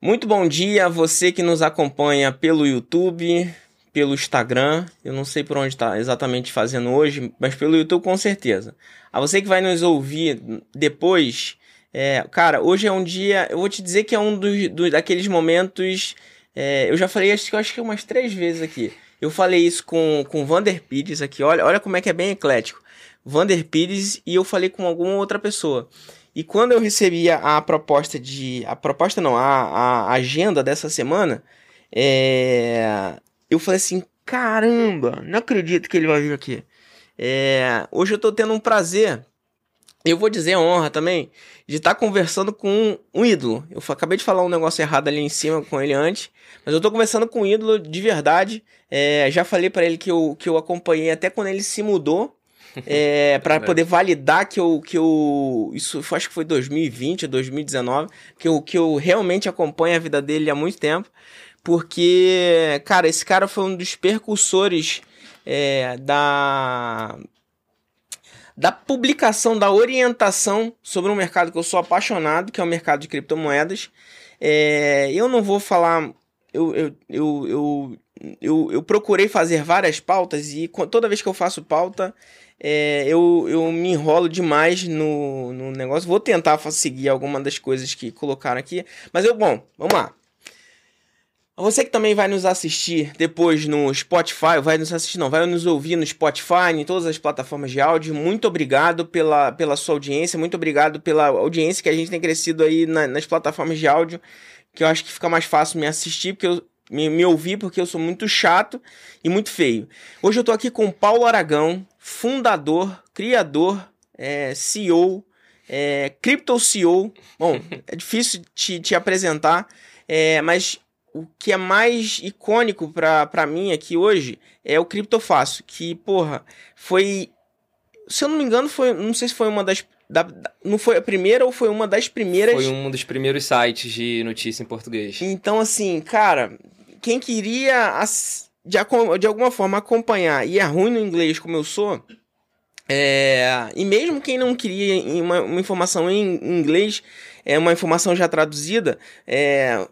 Muito bom dia a você que nos acompanha pelo YouTube, pelo Instagram. Eu não sei por onde está exatamente fazendo hoje, mas pelo YouTube com certeza. A você que vai nos ouvir depois, é, cara, hoje é um dia. Eu vou te dizer que é um dos, dos daqueles momentos. É, eu já falei acho, acho que umas três vezes aqui. Eu falei isso com com Vander Pires aqui. Olha, olha como é que é bem eclético. Vander Pires e eu falei com alguma outra pessoa. E quando eu recebi a, a proposta de. A proposta não, a, a agenda dessa semana, é, eu falei assim: caramba, não acredito que ele vai vir aqui. É, hoje eu tô tendo um prazer, eu vou dizer honra também, de estar tá conversando com um ídolo. Eu acabei de falar um negócio errado ali em cima com ele antes, mas eu tô conversando com um ídolo de verdade. É, já falei para ele que eu, que eu acompanhei até quando ele se mudou é, para poder validar que eu, que eu. Isso acho que foi 2020, 2019, que eu, que eu realmente acompanho a vida dele há muito tempo. Porque, cara, esse cara foi um dos percursores é, da. Da publicação, da orientação sobre um mercado que eu sou apaixonado, que é o mercado de criptomoedas. É, eu não vou falar. Eu, eu, eu, eu, eu, procurei fazer várias pautas e toda vez que eu faço pauta, é, eu, eu me enrolo demais no, no negócio. Vou tentar seguir alguma das coisas que colocaram aqui. Mas eu, bom, vamos lá. Você que também vai nos assistir depois no Spotify, vai nos assistir, não, vai nos ouvir no Spotify, em todas as plataformas de áudio. Muito obrigado pela, pela sua audiência, muito obrigado pela audiência que a gente tem crescido aí na, nas plataformas de áudio, que eu acho que fica mais fácil me assistir, porque eu, me, me ouvir, porque eu sou muito chato e muito feio. Hoje eu tô aqui com Paulo Aragão, fundador, criador, é, CEO, é, Crypto CEO. Bom, é difícil te, te apresentar, é, mas o que é mais icônico para mim aqui hoje é o Criptofácil, que, porra, foi. Se eu não me engano, foi. Não sei se foi uma das. Da, não foi a primeira ou foi uma das primeiras. Foi um dos primeiros sites de notícia em português. Então, assim, cara, quem queria de, de alguma forma acompanhar e é ruim no inglês como eu sou, é, e mesmo quem não queria uma, uma, informação em inglês, é uma informação já traduzida, é,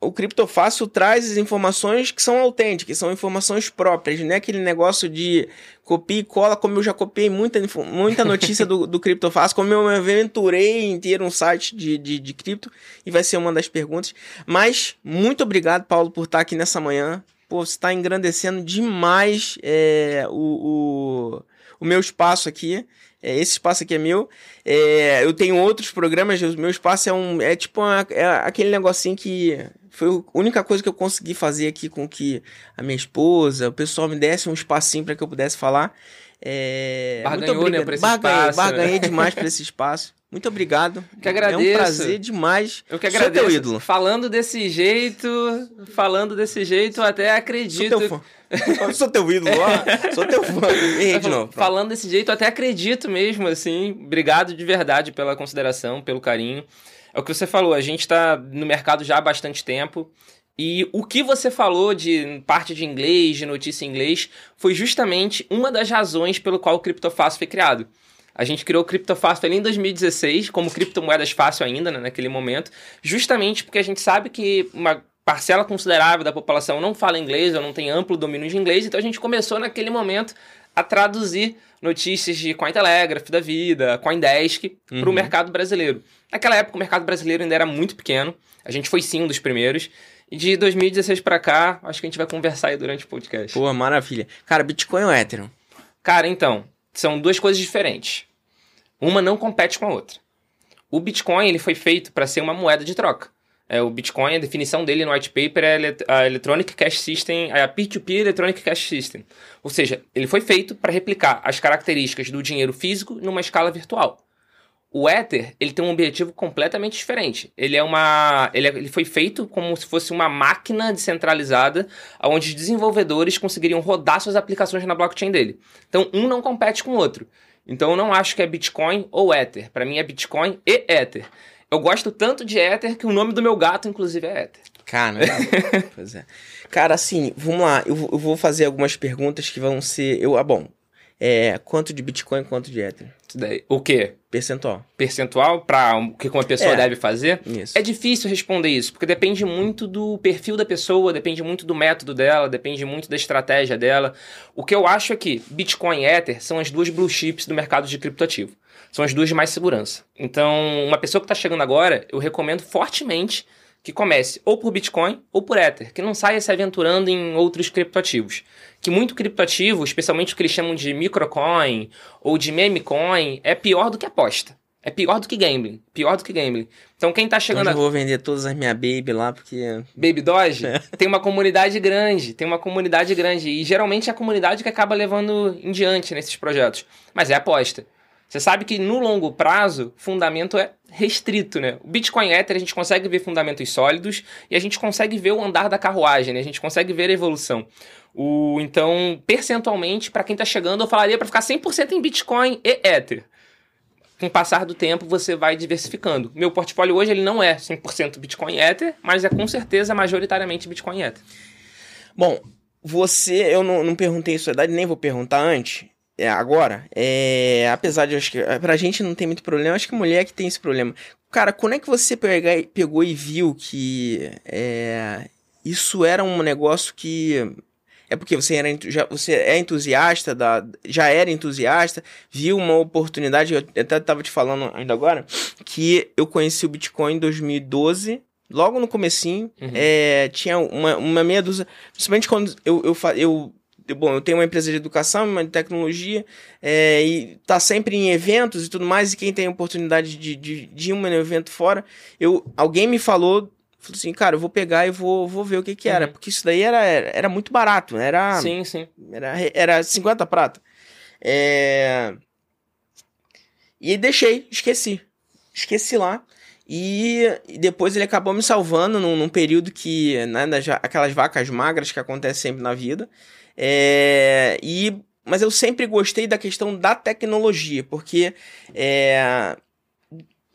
o Criptofácil traz as informações que são autênticas, são informações próprias, não é aquele negócio de copia e cola, como eu já copiei muita, muita notícia do, do Criptofácil, como eu me aventurei em ter um site de, de, de cripto, e vai ser uma das perguntas. Mas, muito obrigado, Paulo, por estar aqui nessa manhã. Pô, você está engrandecendo demais é, o, o, o meu espaço aqui. É, esse espaço aqui é meu. É, eu tenho outros programas, o meu espaço é um. É tipo uma, é aquele negocinho que foi a única coisa que eu consegui fazer aqui com que a minha esposa, o pessoal me desse um espacinho para que eu pudesse falar. É, Barganhou, muito obrigado. Né, esse barganhei, espaço, barganhei né? demais por esse espaço. Muito obrigado. Que agradeço. É um prazer demais. Eu que agradeço. Sou teu ídolo. Falando desse jeito, falando desse jeito, até acredito. Sou teu fã. Eu sou teu ídolo, ó. Sou teu fã. Errei de novo. Falando desse jeito, até acredito mesmo, assim. Obrigado de verdade pela consideração, pelo carinho. É o que você falou, a gente está no mercado já há bastante tempo. E o que você falou de parte de inglês, de notícia em inglês, foi justamente uma das razões pelo qual o Criptofácil foi criado. A gente criou o Criptofácil ali em 2016, como criptomoedas fácil ainda, né, naquele momento, justamente porque a gente sabe que uma parcela considerável da população não fala inglês ou não tem amplo domínio de inglês, então a gente começou naquele momento a traduzir notícias de Cointelegraph da vida, Coindesk, uhum. para o mercado brasileiro. Naquela época o mercado brasileiro ainda era muito pequeno, a gente foi sim um dos primeiros, e de 2016 para cá, acho que a gente vai conversar aí durante o podcast. Pô, maravilha. Cara, Bitcoin ou Ethereum? Cara, então, são duas coisas diferentes. Uma não compete com a outra. O Bitcoin ele foi feito para ser uma moeda de troca. É, o Bitcoin, a definição dele no white paper é a Electronic Cash System, é a Peer-to-Peer Electronic Cash System. Ou seja, ele foi feito para replicar as características do dinheiro físico numa escala virtual. O Ether, ele tem um objetivo completamente diferente. Ele é uma, ele, é, ele foi feito como se fosse uma máquina descentralizada, onde os desenvolvedores conseguiriam rodar suas aplicações na blockchain dele. Então, um não compete com o outro. Então, eu não acho que é Bitcoin ou Ether. Para mim, é Bitcoin e Ether. Eu gosto tanto de Ether que o nome do meu gato, inclusive, é Ether. Cara, pois é. Cara, assim, vamos lá. Eu, eu, vou fazer algumas perguntas que vão ser. Eu, ah, bom, é quanto de Bitcoin, quanto de Ether. O quê? Percentual. Percentual para o que uma pessoa É. deve fazer? Isso. É difícil responder isso, porque depende muito do perfil da pessoa, depende muito do método dela, depende muito da estratégia dela. O que eu acho é que Bitcoin e Ether são as duas blue chips do mercado de criptoativo. São as duas de mais segurança. Então, uma pessoa que está chegando agora, eu recomendo fortemente que comece ou por Bitcoin ou por Ether, que não saia se aventurando em outros criptoativos. Que muito criptoativo, especialmente o que eles chamam de microcoin ou de meme coin, é pior do que aposta. É pior do que gambling. Pior do que gambling. Então quem tá Então chegando eu a... já vou vender todas as minhas baby lá, porque. Baby Doge, tem uma comunidade grande, tem uma comunidade grande. E geralmente é a comunidade que acaba levando em diante nesses projetos. Mas é aposta. Você sabe que no longo prazo, fundamento é restrito, né? O Bitcoin Ether a gente consegue ver fundamentos sólidos e a gente consegue ver o andar da carruagem, né? A gente consegue ver a evolução. O, então, percentualmente, para quem tá chegando, eu falaria para ficar 100% em Bitcoin e Ether. Com o passar do tempo, você vai diversificando. Meu portfólio hoje ele não é 100% Bitcoin Ether, mas é com certeza majoritariamente Bitcoin Ether. Bom, você. Eu não, não perguntei sua idade, nem vou perguntar antes. É, agora, é, apesar de eu acho que pra gente não tem muito problema, acho que mulher que tem esse problema. Cara, quando é que você pega, pegou e viu que é, isso era um negócio que é porque você era já, você é entusiasta da já era entusiasta, viu uma oportunidade, eu até tava te falando ainda agora, que eu conheci o Bitcoin em 2012, logo no comecinho, Uhum. é, tinha uma, uma meia dúzia, principalmente quando eu, eu eu- Bom, eu tenho uma empresa de educação, uma de tecnologia, é, e tá sempre em eventos e tudo mais, e quem tem a oportunidade de, de, de ir um evento fora, eu, alguém me falou, falou assim, cara, eu vou pegar e vou, vou ver o que que era, Uhum. porque isso daí era, era, era muito barato, era, Sim, sim. era, era 50 prata. É... E deixei, esqueci. Esqueci lá. E, depois ele acabou me salvando num, num período que, né, das aquelas vacas magras que acontecem sempre na vida. É, e, mas eu sempre gostei da questão da tecnologia, porque é,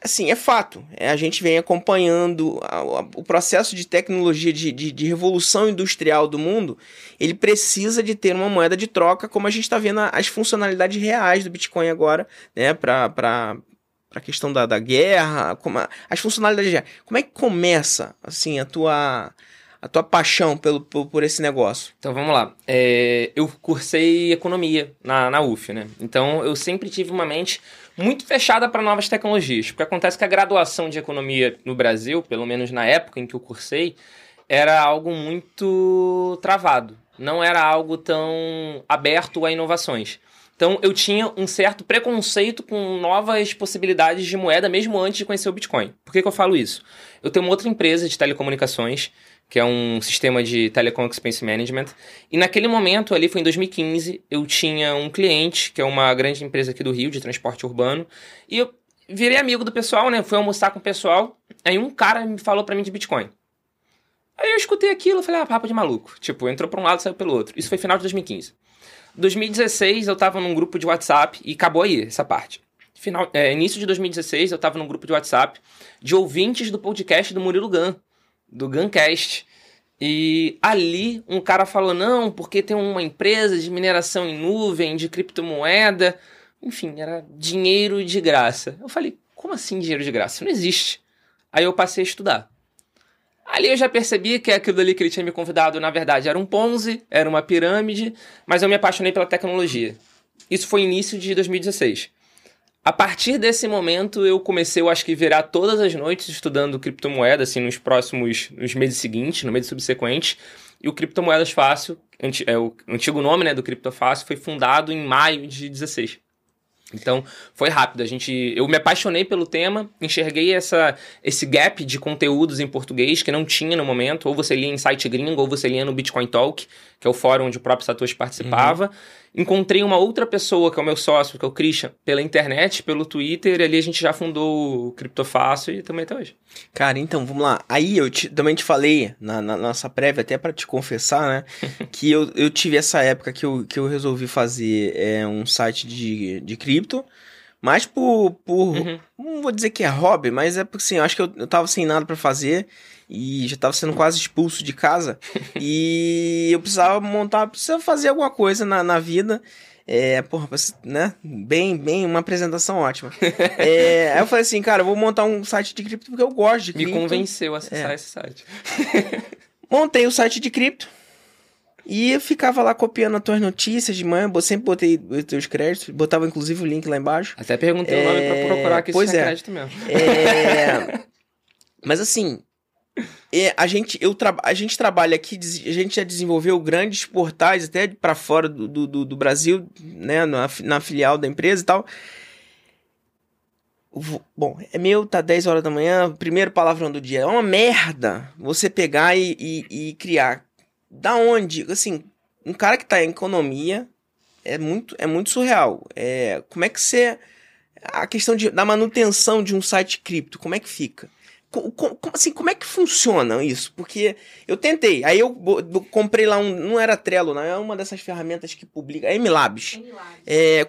assim, é fato. É, a gente vem acompanhando a- a- o processo de tecnologia, de, de, de revolução industrial do mundo. Ele precisa de ter uma moeda de troca, como a gente está vendo a- as funcionalidades reais do Bitcoin agora, né? Para a questão da, da guerra, como as funcionalidades. Como é que começa, assim, a tua, a tua paixão pelo, por, por esse negócio? Então vamos lá. É, eu cursei economia na, na UF, né? Então eu sempre tive uma mente muito fechada para novas tecnologias. Porque acontece que a graduação de economia no Brasil, pelo menos na época em que eu cursei, era algo muito travado. Não era algo tão aberto a inovações. Então eu tinha um certo preconceito com novas possibilidades de moeda, mesmo antes de conhecer o Bitcoin. Por que, que eu falo isso? Eu tenho uma outra empresa de telecomunicações, que é um sistema de Telecom Expense Management, e naquele momento, ali foi em 2015, eu tinha um cliente, que é uma grande empresa aqui do Rio, de transporte urbano, e eu virei amigo do pessoal, né? Fui almoçar com o pessoal, aí um cara me falou pra mim de Bitcoin. Aí eu escutei aquilo falei, ah, papo de maluco. Tipo, entrou pra um lado saiu pelo outro. Isso foi final de 2015. 2016 eu tava num grupo de WhatsApp e acabou aí essa parte. Final, é, início de 2016 eu tava num grupo de WhatsApp de ouvintes do podcast do Murilo Gun, do Guncast. E ali um cara falou: não, porque tem uma empresa de mineração em nuvem, de criptomoeda. Enfim, era dinheiro de graça. Eu falei: como assim dinheiro de graça? Não existe. Aí eu passei a estudar. Ali eu já percebi que aquilo ali que ele tinha me convidado, na verdade, era um Ponzi, era uma pirâmide, mas eu me apaixonei pela tecnologia. Isso foi início de 2016. A partir desse momento, eu comecei, eu acho que, virar todas as noites estudando criptomoeda, assim, nos próximos, nos meses seguintes, no mês subsequente. E o Criptomoedas Fácil, é o antigo nome, né, do Criptofácil, foi fundado em maio de 16. Então, foi rápido. A gente, eu me apaixonei pelo tema, enxerguei essa, esse gap de conteúdos em português que não tinha no momento. Ou você lia em site gringo, ou você lia no Bitcoin Talk, que é o fórum onde o próprio Satoshi participava. Encontrei uma outra pessoa, que é o meu sócio, que é o Christian, pela internet, pelo Twitter, e ali a gente já fundou o Criptofácil e também até hoje. Cara, então, vamos lá. Aí eu te- também te falei na, na nossa prévia, até pra te confessar, né? que eu, eu tive essa época que eu, que eu resolvi fazer é, um site de, de cripto, mas por. por Uhum. Não vou dizer que é hobby, mas é porque assim, eu acho que eu, eu tava sem nada pra fazer e já tava sendo quase expulso de casa. e eu precisava montar, precisava fazer alguma coisa na, na vida. É, porra, né? Bem, bem, uma apresentação ótima. é, aí eu falei assim, cara, eu vou montar um site de cripto porque eu gosto de cripto. Me convenceu a acessar é. esse site. Montei o site de cripto. E eu ficava lá copiando as tuas notícias de manhã, eu sempre botei os teus créditos, botava inclusive o link lá embaixo. Até perguntei é... o nome pra procurar aqui pois se é, é crédito mesmo. É... Mas assim, é, a, gente, eu tra... a gente trabalha aqui, a gente já desenvolveu grandes portais até para fora do, do, do, Brasil, né, na, na filial da empresa e tal. Bom, é meu, tá 10 horas da manhã, primeiro palavrão do dia. É uma merda você pegar e, e, e criar da onde? Assim, um cara que tá em economia é muito, é muito surreal. É, como é que você. A questão de, da manutenção de um site cripto, como é que fica? Como, assim, como é que funciona isso? Porque eu tentei, aí eu, comprei lá um, não era Trello, não, é uma dessas ferramentas que publica, é MLabs. MLabs. É,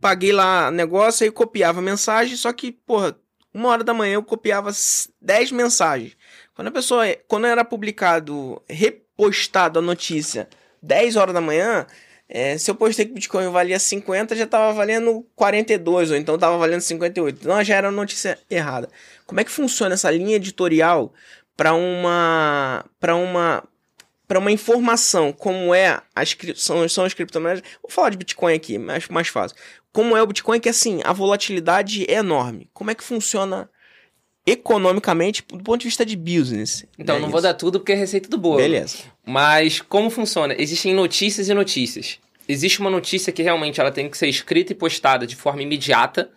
paguei lá negócio, aí copiava mensagem, só que, porra, uma hora da manhã eu copiava 10 mensagens. Quando a pessoa, quando era publicado, postado a notícia 10 horas da manhã, é, se eu postei que o Bitcoin valia 50, já estava valendo 42, ou então estava valendo 58. Então já era notícia errada. Como é que funciona essa linha editorial para uma para uma para uma informação como é as são, são as criptomoedas? Vou falar de Bitcoin aqui, mais mais fácil. Como é o Bitcoin que assim, a volatilidade é enorme. Como é que funciona economicamente do ponto de vista de business. Então, é não isso. vou dar tudo porque é receita do bolo. Beleza. Mas como funciona? Existem notícias e notícias. Existe uma notícia que realmente ela tem que ser escrita e postada de forma imediata,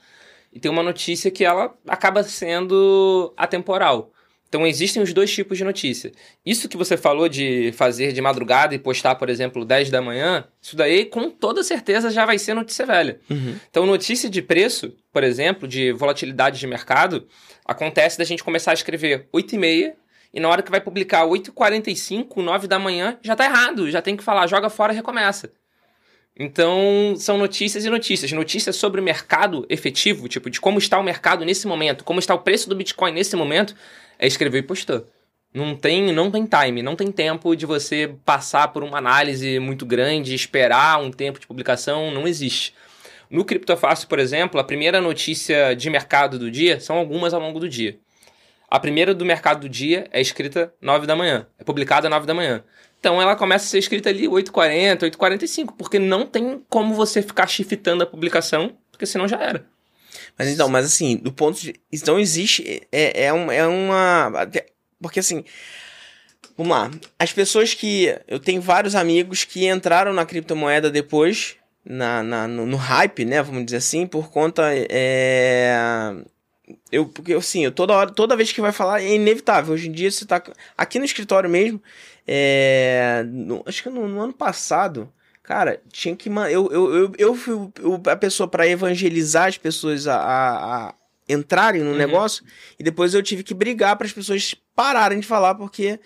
e tem uma notícia que ela acaba sendo atemporal. Então existem os dois tipos de notícia. Isso que você falou de fazer de madrugada e postar, por exemplo, 10 da manhã, isso daí com toda certeza já vai ser notícia velha. Uhum. Então notícia de preço, por exemplo, de volatilidade de mercado, acontece da gente começar a escrever 8 e meia e na hora que vai publicar 8h45, 9 da manhã, já tá errado. Já tem que falar, joga fora e recomeça. Então, são notícias e notícias. Notícias sobre o mercado efetivo, tipo, de como está o mercado nesse momento, como está o preço do Bitcoin nesse momento, é escrever e postar. Não tem, não tem time, não tem tempo de você passar por uma análise muito grande, esperar um tempo de publicação, não existe. No Criptofácil, por exemplo, a primeira notícia de mercado do dia são algumas ao longo do dia. A primeira do mercado do dia é escrita 9 da manhã, é publicada 9 da manhã. Então ela começa a ser escrita ali 8h40, 8h45, porque não tem como você ficar shiftando a publicação, porque senão já era. Mas então, mas assim, do ponto de. Então existe. É, é, um, é uma. Porque assim. Vamos lá. As pessoas que. Eu tenho vários amigos que entraram na criptomoeda depois. Na, na no, no, hype, né? Vamos dizer assim, por conta. É, eu, porque assim, eu toda hora, toda vez que vai falar, é inevitável. Hoje em dia você tá. Aqui no escritório mesmo. É, no, acho que no, no ano passado. Cara, tinha que. Eu, eu, eu, eu fui a pessoa para evangelizar as pessoas a, a, a entrarem no uhum. negócio e depois eu tive que brigar para as pessoas pararem de falar porque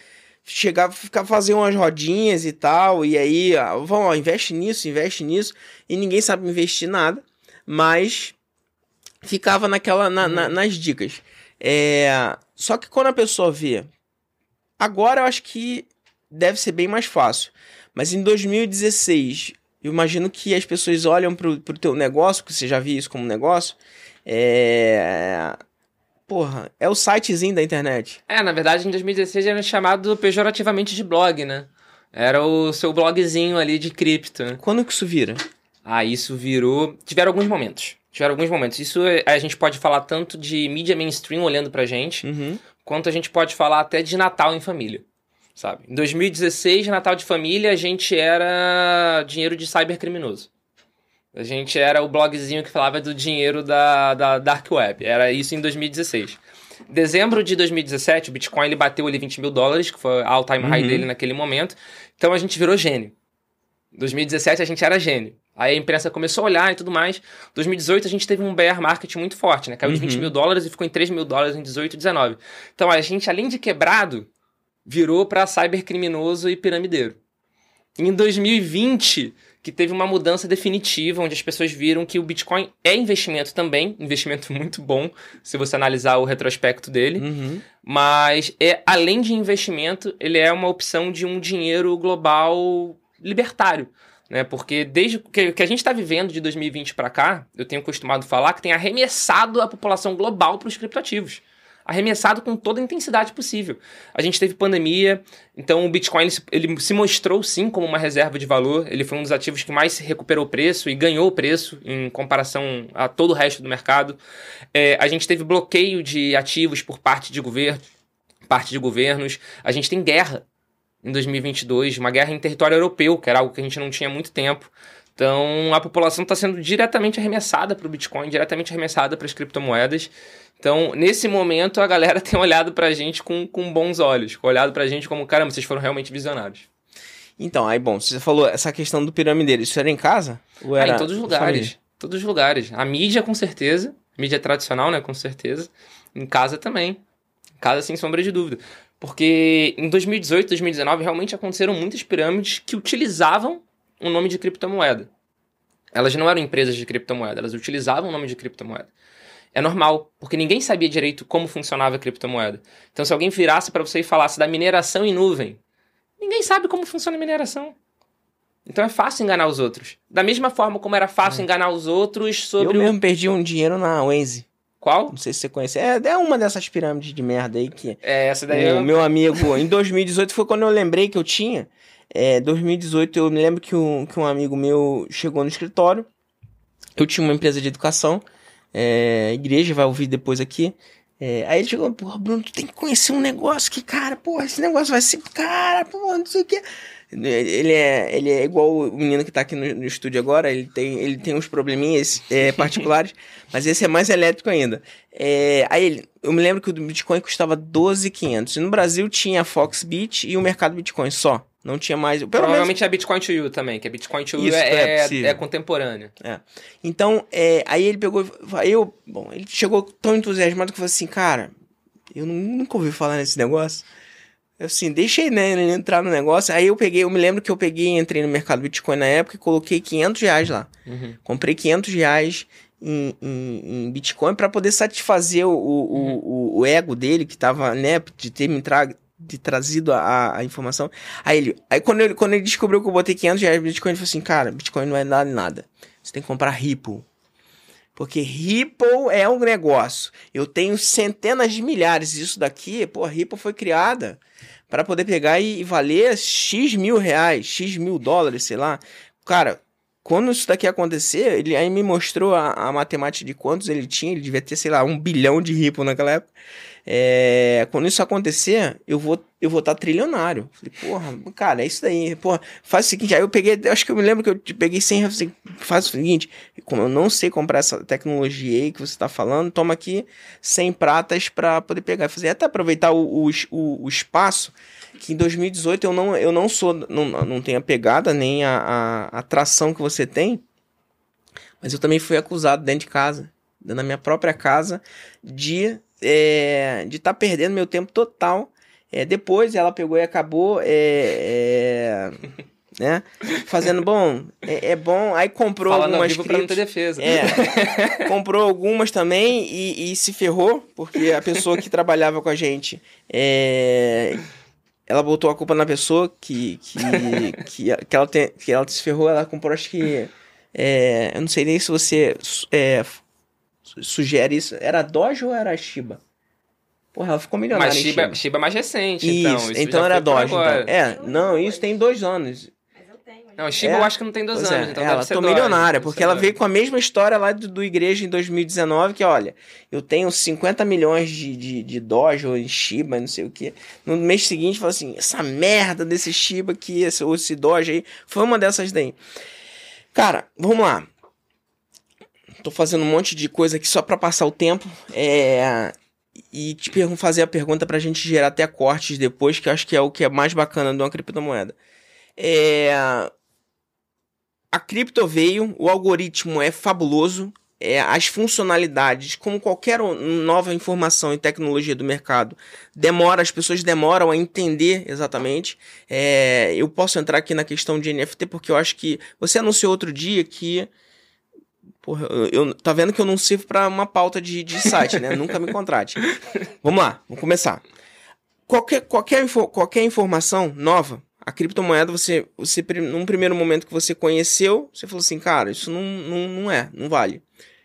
chegava ficar fazer umas rodinhas e tal e aí vão investe nisso investe nisso e ninguém sabe investir nada mas ficava naquela na, uhum. na, nas dicas é, só que quando a pessoa vê agora eu acho que deve ser bem mais fácil mas em 2016, eu imagino que as pessoas olham pro, pro teu negócio, que você já viu isso como negócio, é... Porra, é o sitezinho da internet. É, na verdade, em 2016 era chamado pejorativamente de blog, né? Era o seu blogzinho ali de cripto. Né? Quando que isso vira? Ah, isso virou. Tiveram alguns momentos. Tiveram alguns momentos. Isso é, a gente pode falar tanto de mídia mainstream olhando pra gente, uhum. quanto a gente pode falar até de Natal em família sabe? Em 2016, Natal de Família, a gente era dinheiro de cybercriminoso. A gente era o blogzinho que falava do dinheiro da, da Dark Web. Era isso em 2016. Dezembro de 2017, o Bitcoin ele bateu ali 20 mil dólares, que foi a all-time uhum. high dele naquele momento. Então a gente virou gênio. Em 2017 a gente era gênio. Aí a imprensa começou a olhar e tudo mais. Em 2018 a gente teve um bear market muito forte, né? Caiu de 20 uhum. mil dólares e ficou em 3 mil dólares em 18 e 19. Então a gente, além de quebrado, virou para cybercriminoso e piramideiro. Em 2020, que teve uma mudança definitiva, onde as pessoas viram que o Bitcoin é investimento também, investimento muito bom, se você analisar o retrospecto dele, uhum. mas é além de investimento, ele é uma opção de um dinheiro global libertário. né? Porque desde que, que a gente está vivendo de 2020 para cá, eu tenho costumado falar que tem arremessado a população global para os criptoativos. Arremessado com toda a intensidade possível. A gente teve pandemia, então o Bitcoin ele, se mostrou sim como uma reserva de valor. Ele foi um dos ativos que mais recuperou o preço e ganhou o preço em comparação a todo o resto do mercado. É, a gente teve bloqueio de ativos por parte de governo, parte de governos. A gente tem guerra em 2022, uma guerra em território europeu, que era algo que a gente não tinha há muito tempo. Então, a população está sendo diretamente arremessada para o Bitcoin, diretamente arremessada para as criptomoedas. Então, nesse momento, a galera tem olhado para a gente com, com bons olhos, olhado para a gente como, caramba, vocês foram realmente visionários. Então, aí, bom, você falou essa questão do piramideiro, isso era em casa? Ou era ah, em todos os lugares. Todos os lugares. A mídia, com certeza. Mídia tradicional, né? Com certeza. Em casa também. Em casa, sem sombra de dúvida. Porque em 2018, 2019, realmente aconteceram muitas pirâmides que utilizavam o nome de criptomoeda. Elas não eram empresas de criptomoeda, elas utilizavam o nome de criptomoeda. É normal, porque ninguém sabia direito como funcionava a criptomoeda. Então, se alguém virasse para você e falasse da mineração em nuvem, ninguém sabe como funciona a mineração. Então é fácil enganar os outros. Da mesma forma como era fácil é. enganar os outros sobre. Eu mesmo perdi um dinheiro na Waze. Qual? Não sei se você conhece. É, é uma dessas pirâmides de merda aí que. É, essa daí. O eu... meu amigo, em 2018 foi quando eu lembrei que eu tinha. É, 2018 eu me lembro que um, que um amigo meu chegou no escritório. Eu tinha uma empresa de educação. É, igreja vai ouvir depois aqui. É, aí ele chegou, porra, Bruno, tu tem que conhecer um negócio que, cara, porra, esse negócio vai ser, cara, porra, não sei o que. Ele é, ele é igual o menino que tá aqui no, no estúdio agora, ele tem, ele tem uns probleminhas é, particulares, mas esse é mais elétrico ainda. É, aí ele, eu me lembro que o Bitcoin custava 12,500. No Brasil tinha a Foxbit e o mercado Bitcoin só. Não tinha mais. Provavelmente menos... é Bitcoin to You também, que é Bitcoin to You é, é, é, contemporâneo. É. Então, é, aí ele pegou. Aí eu. Bom, ele chegou tão entusiasmado que falou assim, cara, eu nunca ouvi falar nesse negócio. Eu assim, deixei né, ele entrar no negócio. Aí eu peguei, eu me lembro que eu peguei, entrei no mercado Bitcoin na época e coloquei 500 reais lá. Uhum. Comprei 500 reais em, em, em Bitcoin para poder satisfazer o, o, uhum. o, o, ego dele, que tava, né, de ter me tra de trazido a, a, informação. Aí ele, aí quando ele, quando ele descobriu que eu botei 500 reais no Bitcoin, ele falou assim, cara, Bitcoin não é nada nada. Você tem que comprar Ripple. Porque Ripple é um negócio. Eu tenho centenas de milhares. Isso daqui, pô, Ripple foi criada para poder pegar e, e, valer X mil reais, X mil dólares, sei lá. Cara, quando isso daqui acontecer, ele aí me mostrou a, a matemática de quantos ele tinha. Ele devia ter, sei lá, um bilhão de Ripple naquela época. É, quando isso acontecer, eu vou eu vou estar tá trilionário. Falei, porra, cara, é isso daí. Porra, faz o seguinte, aí eu peguei, acho que eu me lembro que eu peguei 100 reais, faz o seguinte, como eu não sei comprar essa tecnologia aí que você está falando, toma aqui 100 pratas para poder pegar fazer, até aproveitar o, o, o, espaço, que em 2018 eu não, eu não sou, não, não tenho a pegada, nem a, a atração que você tem, mas eu também fui acusado dentro de casa, na minha própria casa, de é, de estar tá perdendo meu tempo total. É, depois ela pegou e acabou, é, é né? Fazendo bom, é, é, bom. Aí comprou Fala algumas criptos. defesa. É, comprou algumas também e, e, se ferrou porque a pessoa que trabalhava com a gente, é, ela botou a culpa na pessoa que que, que, que, ela, tem, que ela se ferrou. Ela comprou acho que é, eu não sei nem se você é, sugere isso. Era Doge ou era Shiba? Porra, ela ficou milionária. Mas Shiba, Shiba. Shiba é mais recente, isso, então. Isso então era Doge. Então. É, não, isso tem dois anos. Não, Shiba é, eu acho que não tem dois anos, é, então ela tô milionária, porque ela veio com a mesma história lá do, do Igreja em 2019, que olha, eu tenho 50 milhões de, de, de Doge ou em Shiba, não sei o que. No mês seguinte, fala assim, essa merda desse Shiba aqui, esse, ou esse Doge aí, foi uma dessas daí. Cara, vamos lá tô fazendo um monte de coisa aqui só para passar o tempo. É, e te fazer a pergunta pra gente gerar até cortes depois, que acho que é o que é mais bacana de uma criptomoeda. É, a cripto veio, o algoritmo é fabuloso, é, as funcionalidades, como qualquer nova informação e tecnologia do mercado, demora, as pessoas demoram a entender exatamente. É, eu posso entrar aqui na questão de NFT porque eu acho que você anunciou outro dia que Porra, eu, tá vendo que eu não sirvo para uma pauta de, de site, né? Nunca me contrate. Vamos lá, vamos começar. Qualquer, qualquer, qualquer informação nova, A criptomoeda, você, você, num primeiro momento que você conheceu, você falou assim, cara, isso não, não, não é, não vale.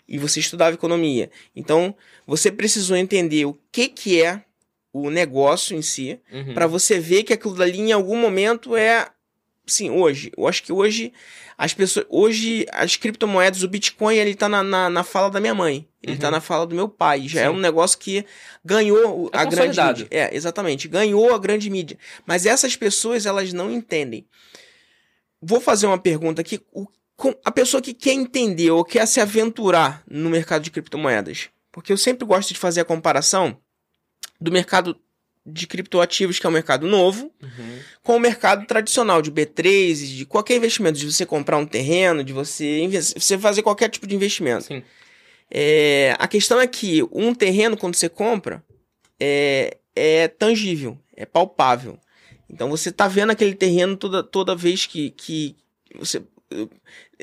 E você estudava economia. Então, você precisou entender o que, que é o negócio em si, uhum. para você ver que aquilo dali em algum momento é sim, hoje. Eu acho que hoje as pessoas. Hoje, as criptomoedas, o Bitcoin, ele tá na, na, na fala da minha mãe. Ele tá uhum. tá na fala do meu pai. Já é sim. é um negócio que ganhou é a grande mídia. É, exatamente. Ganhou a grande mídia. Mas essas pessoas, elas não entendem. Vou fazer uma pergunta aqui. O, a pessoa que quer entender ou quer se aventurar no mercado de criptomoedas. Porque eu sempre gosto de fazer a comparação do mercado de criptoativos, que é um mercado novo, uhum. com o mercado tradicional de B3, de qualquer investimento, de você comprar um terreno, de você, você fazer qualquer tipo de investimento. Sim. É, a questão é que um terreno, quando você compra, é, é tangível, é palpável. Então você está vendo aquele terreno toda, toda vez que, que você. Eu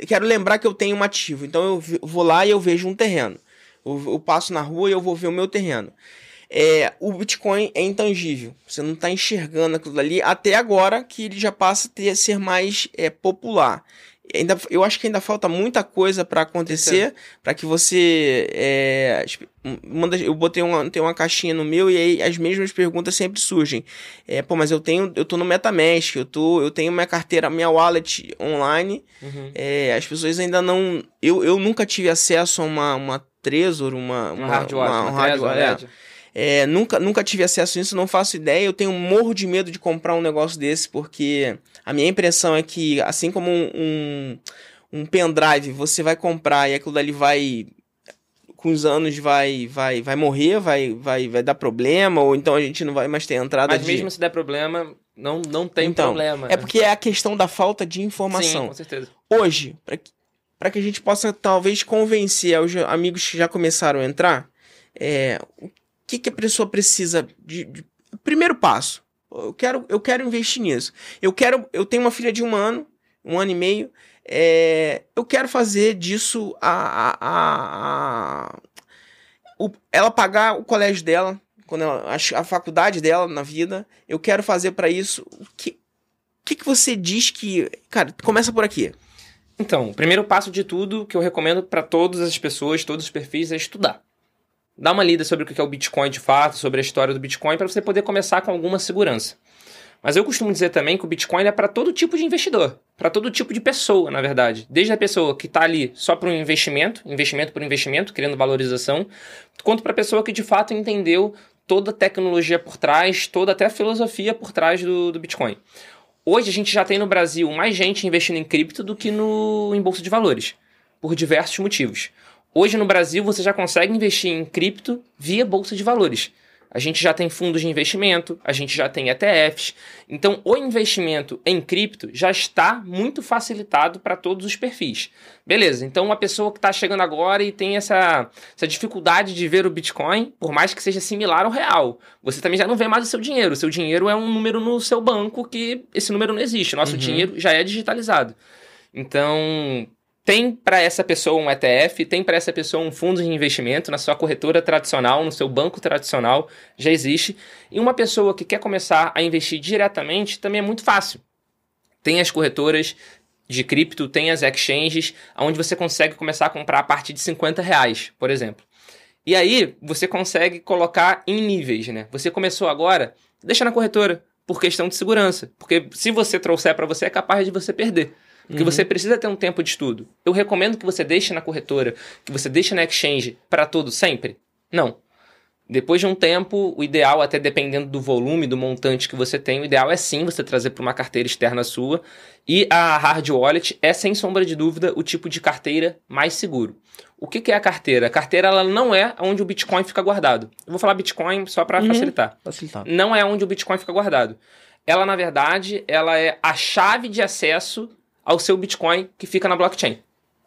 quero lembrar que eu tenho um ativo. Então eu vou lá e eu vejo um terreno. Eu, eu passo na rua e eu vou ver o meu terreno é, o Bitcoin é intangível. Você não está enxergando aquilo ali até agora que ele já passa a ter, ser mais é, popular. Ainda, eu acho que ainda falta muita coisa para acontecer para que você é, manda eu botei uma tem uma caixinha no meu e aí as mesmas perguntas sempre surgem é, pô mas eu tenho eu tô no MetaMask eu tô eu tenho minha carteira minha wallet online uhum. é, as pessoas ainda não eu, eu nunca tive acesso a uma uma Trezor uma uma, uma wallet, uma, uma, uma hard wallet, é. É, nunca, nunca tive acesso a isso, não faço ideia. Eu tenho um morro de medo de comprar um negócio desse, porque a minha impressão é que, assim como um, um, um pendrive, você vai comprar e aquilo dali vai. Com os anos vai, vai, vai morrer, vai, vai, vai dar problema, ou então a gente não vai mais ter entrada Mas de... mesmo se der problema, não, não tem então, problema. É porque é a questão da falta de informação. Sim, com certeza. Hoje, para que a gente possa talvez convencer os amigos que já começaram a entrar, é, que, que a pessoa precisa de, de, Primeiro passo. Eu quero, eu quero investir nisso. Eu quero. Eu tenho uma filha de um ano, um ano e meio. É, eu quero fazer disso a, a, a, o, ela pagar o colégio dela, quando ela, a, a faculdade dela na vida. Eu quero fazer para isso. O que, que, que você diz que. Cara, começa por aqui. Então, o primeiro passo de tudo que eu recomendo para todas as pessoas, todos os perfis, é estudar dá uma lida sobre o que é o Bitcoin de fato, sobre a história do Bitcoin, para você poder começar com alguma segurança. Mas eu costumo dizer também que o Bitcoin é para todo tipo de investidor, para todo tipo de pessoa, na verdade. Desde a pessoa que está ali só para um investimento, investimento por investimento, querendo valorização, quanto para a pessoa que de fato entendeu toda a tecnologia por trás, toda até a filosofia por trás do, do Bitcoin. Hoje a gente já tem no Brasil mais gente investindo em cripto do que no, em bolsa de valores, por diversos motivos. Hoje no Brasil você já consegue investir em cripto via bolsa de valores. A gente já tem fundos de investimento, a gente já tem ETFs. Então, o investimento em cripto já está muito facilitado para todos os perfis. Beleza, então uma pessoa que está chegando agora e tem essa, essa dificuldade de ver o Bitcoin, por mais que seja similar ao real, você também já não vê mais o seu dinheiro. O seu dinheiro é um número no seu banco que esse número não existe. Nosso uhum. dinheiro já é digitalizado. Então, tem para essa pessoa um ETF, tem para essa pessoa um fundo de investimento na sua corretora tradicional, no seu banco tradicional, já existe. E uma pessoa que quer começar a investir diretamente também é muito fácil. Tem as corretoras de cripto, tem as exchanges, onde você consegue começar a comprar a partir de 50 reais, por exemplo. E aí você consegue colocar em níveis, né? Você começou agora, deixa na corretora, por questão de segurança. Porque se você trouxer para você, é capaz de você perder. Porque uhum. você precisa ter um tempo de estudo. Eu recomendo que você deixe na corretora, que você deixe na exchange para tudo sempre? Não. Depois de um tempo, o ideal, até dependendo do volume, do montante que você tem, o ideal é sim você trazer para uma carteira externa sua. E a hard wallet é, sem sombra de dúvida, o tipo de carteira mais seguro. O que, que é a carteira? A carteira ela não é onde o Bitcoin fica guardado. Eu vou falar Bitcoin só para uhum. facilitar. facilitar. Não é onde o Bitcoin fica guardado. Ela, na verdade, ela é a chave de acesso ao seu Bitcoin que fica na blockchain.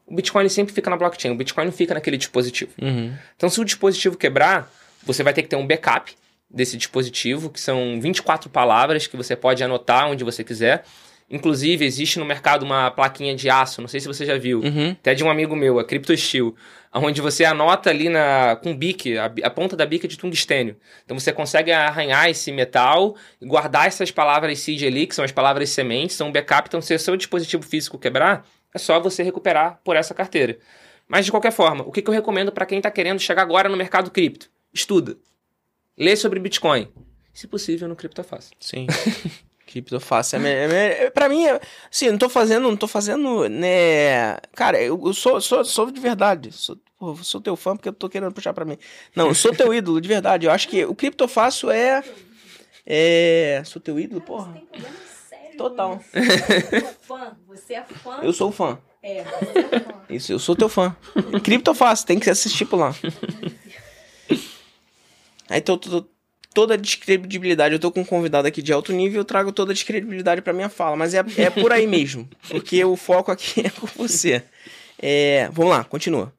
O Bitcoin sempre fica na blockchain, o Bitcoin não fica naquele dispositivo. Uhum. Então, se o dispositivo quebrar, você vai ter que ter um backup desse dispositivo, que são 24 palavras que você pode anotar onde você quiser. Inclusive, existe no mercado uma plaquinha de aço, não sei se você já viu, Uhum. até de um amigo meu, a CryptoSteel, onde você anota ali na, com bique, a, a ponta da bica de tungstênio. Então você consegue arranhar esse metal, e guardar essas palavras seed ali, que são as palavras sementes, são um backup, então se o seu dispositivo físico quebrar, é só você recuperar por essa carteira. Mas de qualquer forma, o que, que eu recomendo para quem está querendo chegar agora no mercado cripto? Estuda. Lê sobre Bitcoin. Se possível, no Criptofácil. Sim. Criptofácil é, me- é, me- é pra mim, é, assim, não tô fazendo, não tô fazendo, né, cara, eu, eu sou, sou, sou de verdade, sou, pô, sou teu fã porque eu tô querendo puxar pra mim. Não, eu sou teu ídolo, de verdade, eu acho que o Criptofácil é, é, sou teu ídolo, Não, porra, Você tem problema sério. Total. Você é fã. Você é fã. eu sou fã, É, você é fã. isso, eu sou teu fã. Criptofácil, tem que assistir por lá. Aí tô, tô- toda a descredibilidade, eu tô com um convidado aqui de alto nível, eu trago toda a descredibilidade pra minha fala, mas é, é por aí mesmo, porque o foco aqui é com você. É, vamos lá, continua.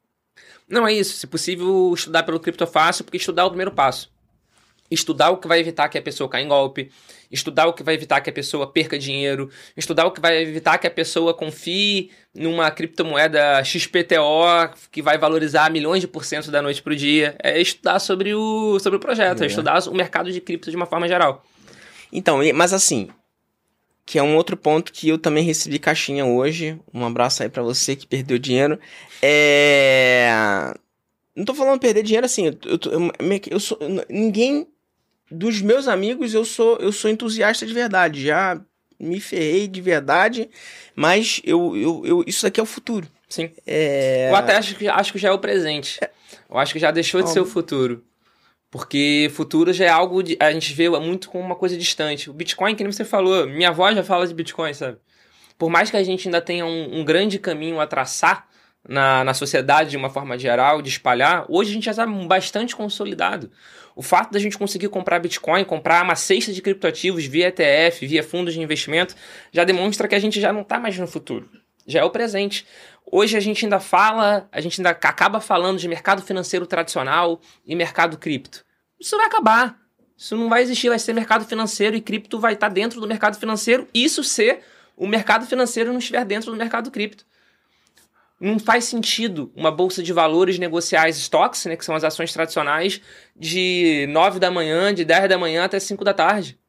Não é isso. Se possível, estudar pelo Criptofácil, porque estudar é o primeiro passo. Estudar o que vai evitar que a pessoa caia em golpe, estudar o que vai evitar que a pessoa perca dinheiro, estudar o que vai evitar que a pessoa confie numa criptomoeda XPTO que vai valorizar milhões de porcento da noite pro dia. É estudar sobre o, sobre o projeto, é. É. estudar o mercado de cripto de uma forma geral. Então, mas assim, que é um outro ponto que eu também recebi caixinha hoje, um abraço aí pra você que perdeu dinheiro, é... Não tô falando perder dinheiro assim, eu, eu, eu, eu sou... Ninguém dos meus amigos eu sou eu sou entusiasta de verdade, já me ferrei de verdade, mas eu, eu, eu isso aqui é o futuro. Sim. É... Eu até acho que, acho que já é o presente. Eu acho que já deixou de ser o futuro. Porque futuro já é algo de, a gente vê muito como uma coisa distante. O Bitcoin, que nem você falou, minha avó já fala de Bitcoin, sabe? Por mais que a gente ainda tenha um, um grande caminho a traçar na, na sociedade de uma forma geral, de espalhar, hoje a gente já está bastante consolidado. O fato da gente conseguir comprar Bitcoin, comprar uma cesta de criptoativos via ETF, via fundos de investimento, já demonstra que a gente já não está mais no futuro. Já é o presente. Hoje a gente ainda fala, a gente ainda acaba falando de mercado financeiro tradicional e mercado cripto. Isso vai acabar. Isso não vai existir, vai ser mercado financeiro e cripto vai estar dentro do mercado financeiro. Isso se o mercado financeiro não estiver dentro do mercado cripto. Não faz sentido uma bolsa de valores negociar as stocks, né, que são as ações tradicionais, de 9 da manhã, de 10 da manhã até 5 da tarde.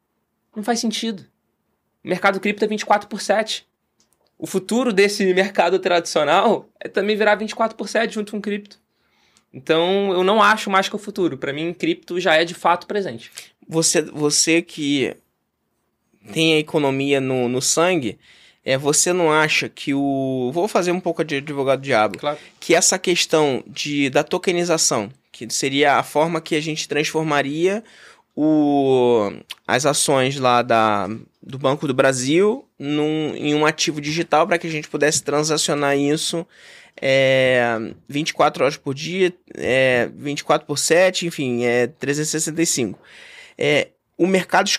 Não faz sentido. O mercado cripto é 24 por 7. O futuro desse mercado tradicional é também virar 24 por 7 junto com cripto. Então, eu não acho mais que o futuro. Para mim, cripto já é de fato presente. você, você que tem a economia no, no sangue, é, você não acha que o. Vou fazer um pouco de advogado diabo. Claro. Que essa questão de, da tokenização, que seria a forma que a gente transformaria o, as ações lá da, do Banco do Brasil num, em um ativo digital para que a gente pudesse transacionar isso é, 24 horas por dia, é, 24 por 7, enfim, é 365. É, o, mercado,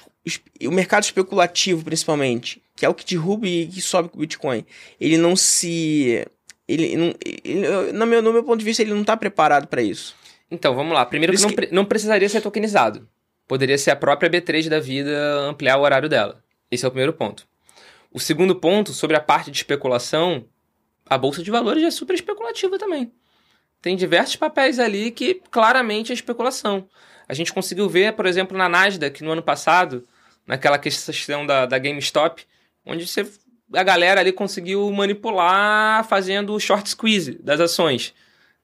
o mercado especulativo, principalmente, que é o que derruba e que sobe com o Bitcoin, ele não se. Ele não, ele- no, meu, no meu ponto de vista, ele não está preparado para isso. Então, vamos lá. Primeiro não, que- não precisaria ser tokenizado. Poderia ser a própria B3 da vida ampliar o horário dela. Esse é o primeiro ponto. O segundo ponto, sobre a parte de especulação, a bolsa de valores é super especulativa também. Tem diversos papéis ali que claramente é especulação. A gente conseguiu ver, por exemplo, na Nasdaq, no ano passado, naquela questão da, da GameStop, onde você, a galera ali conseguiu manipular fazendo o short squeeze das ações.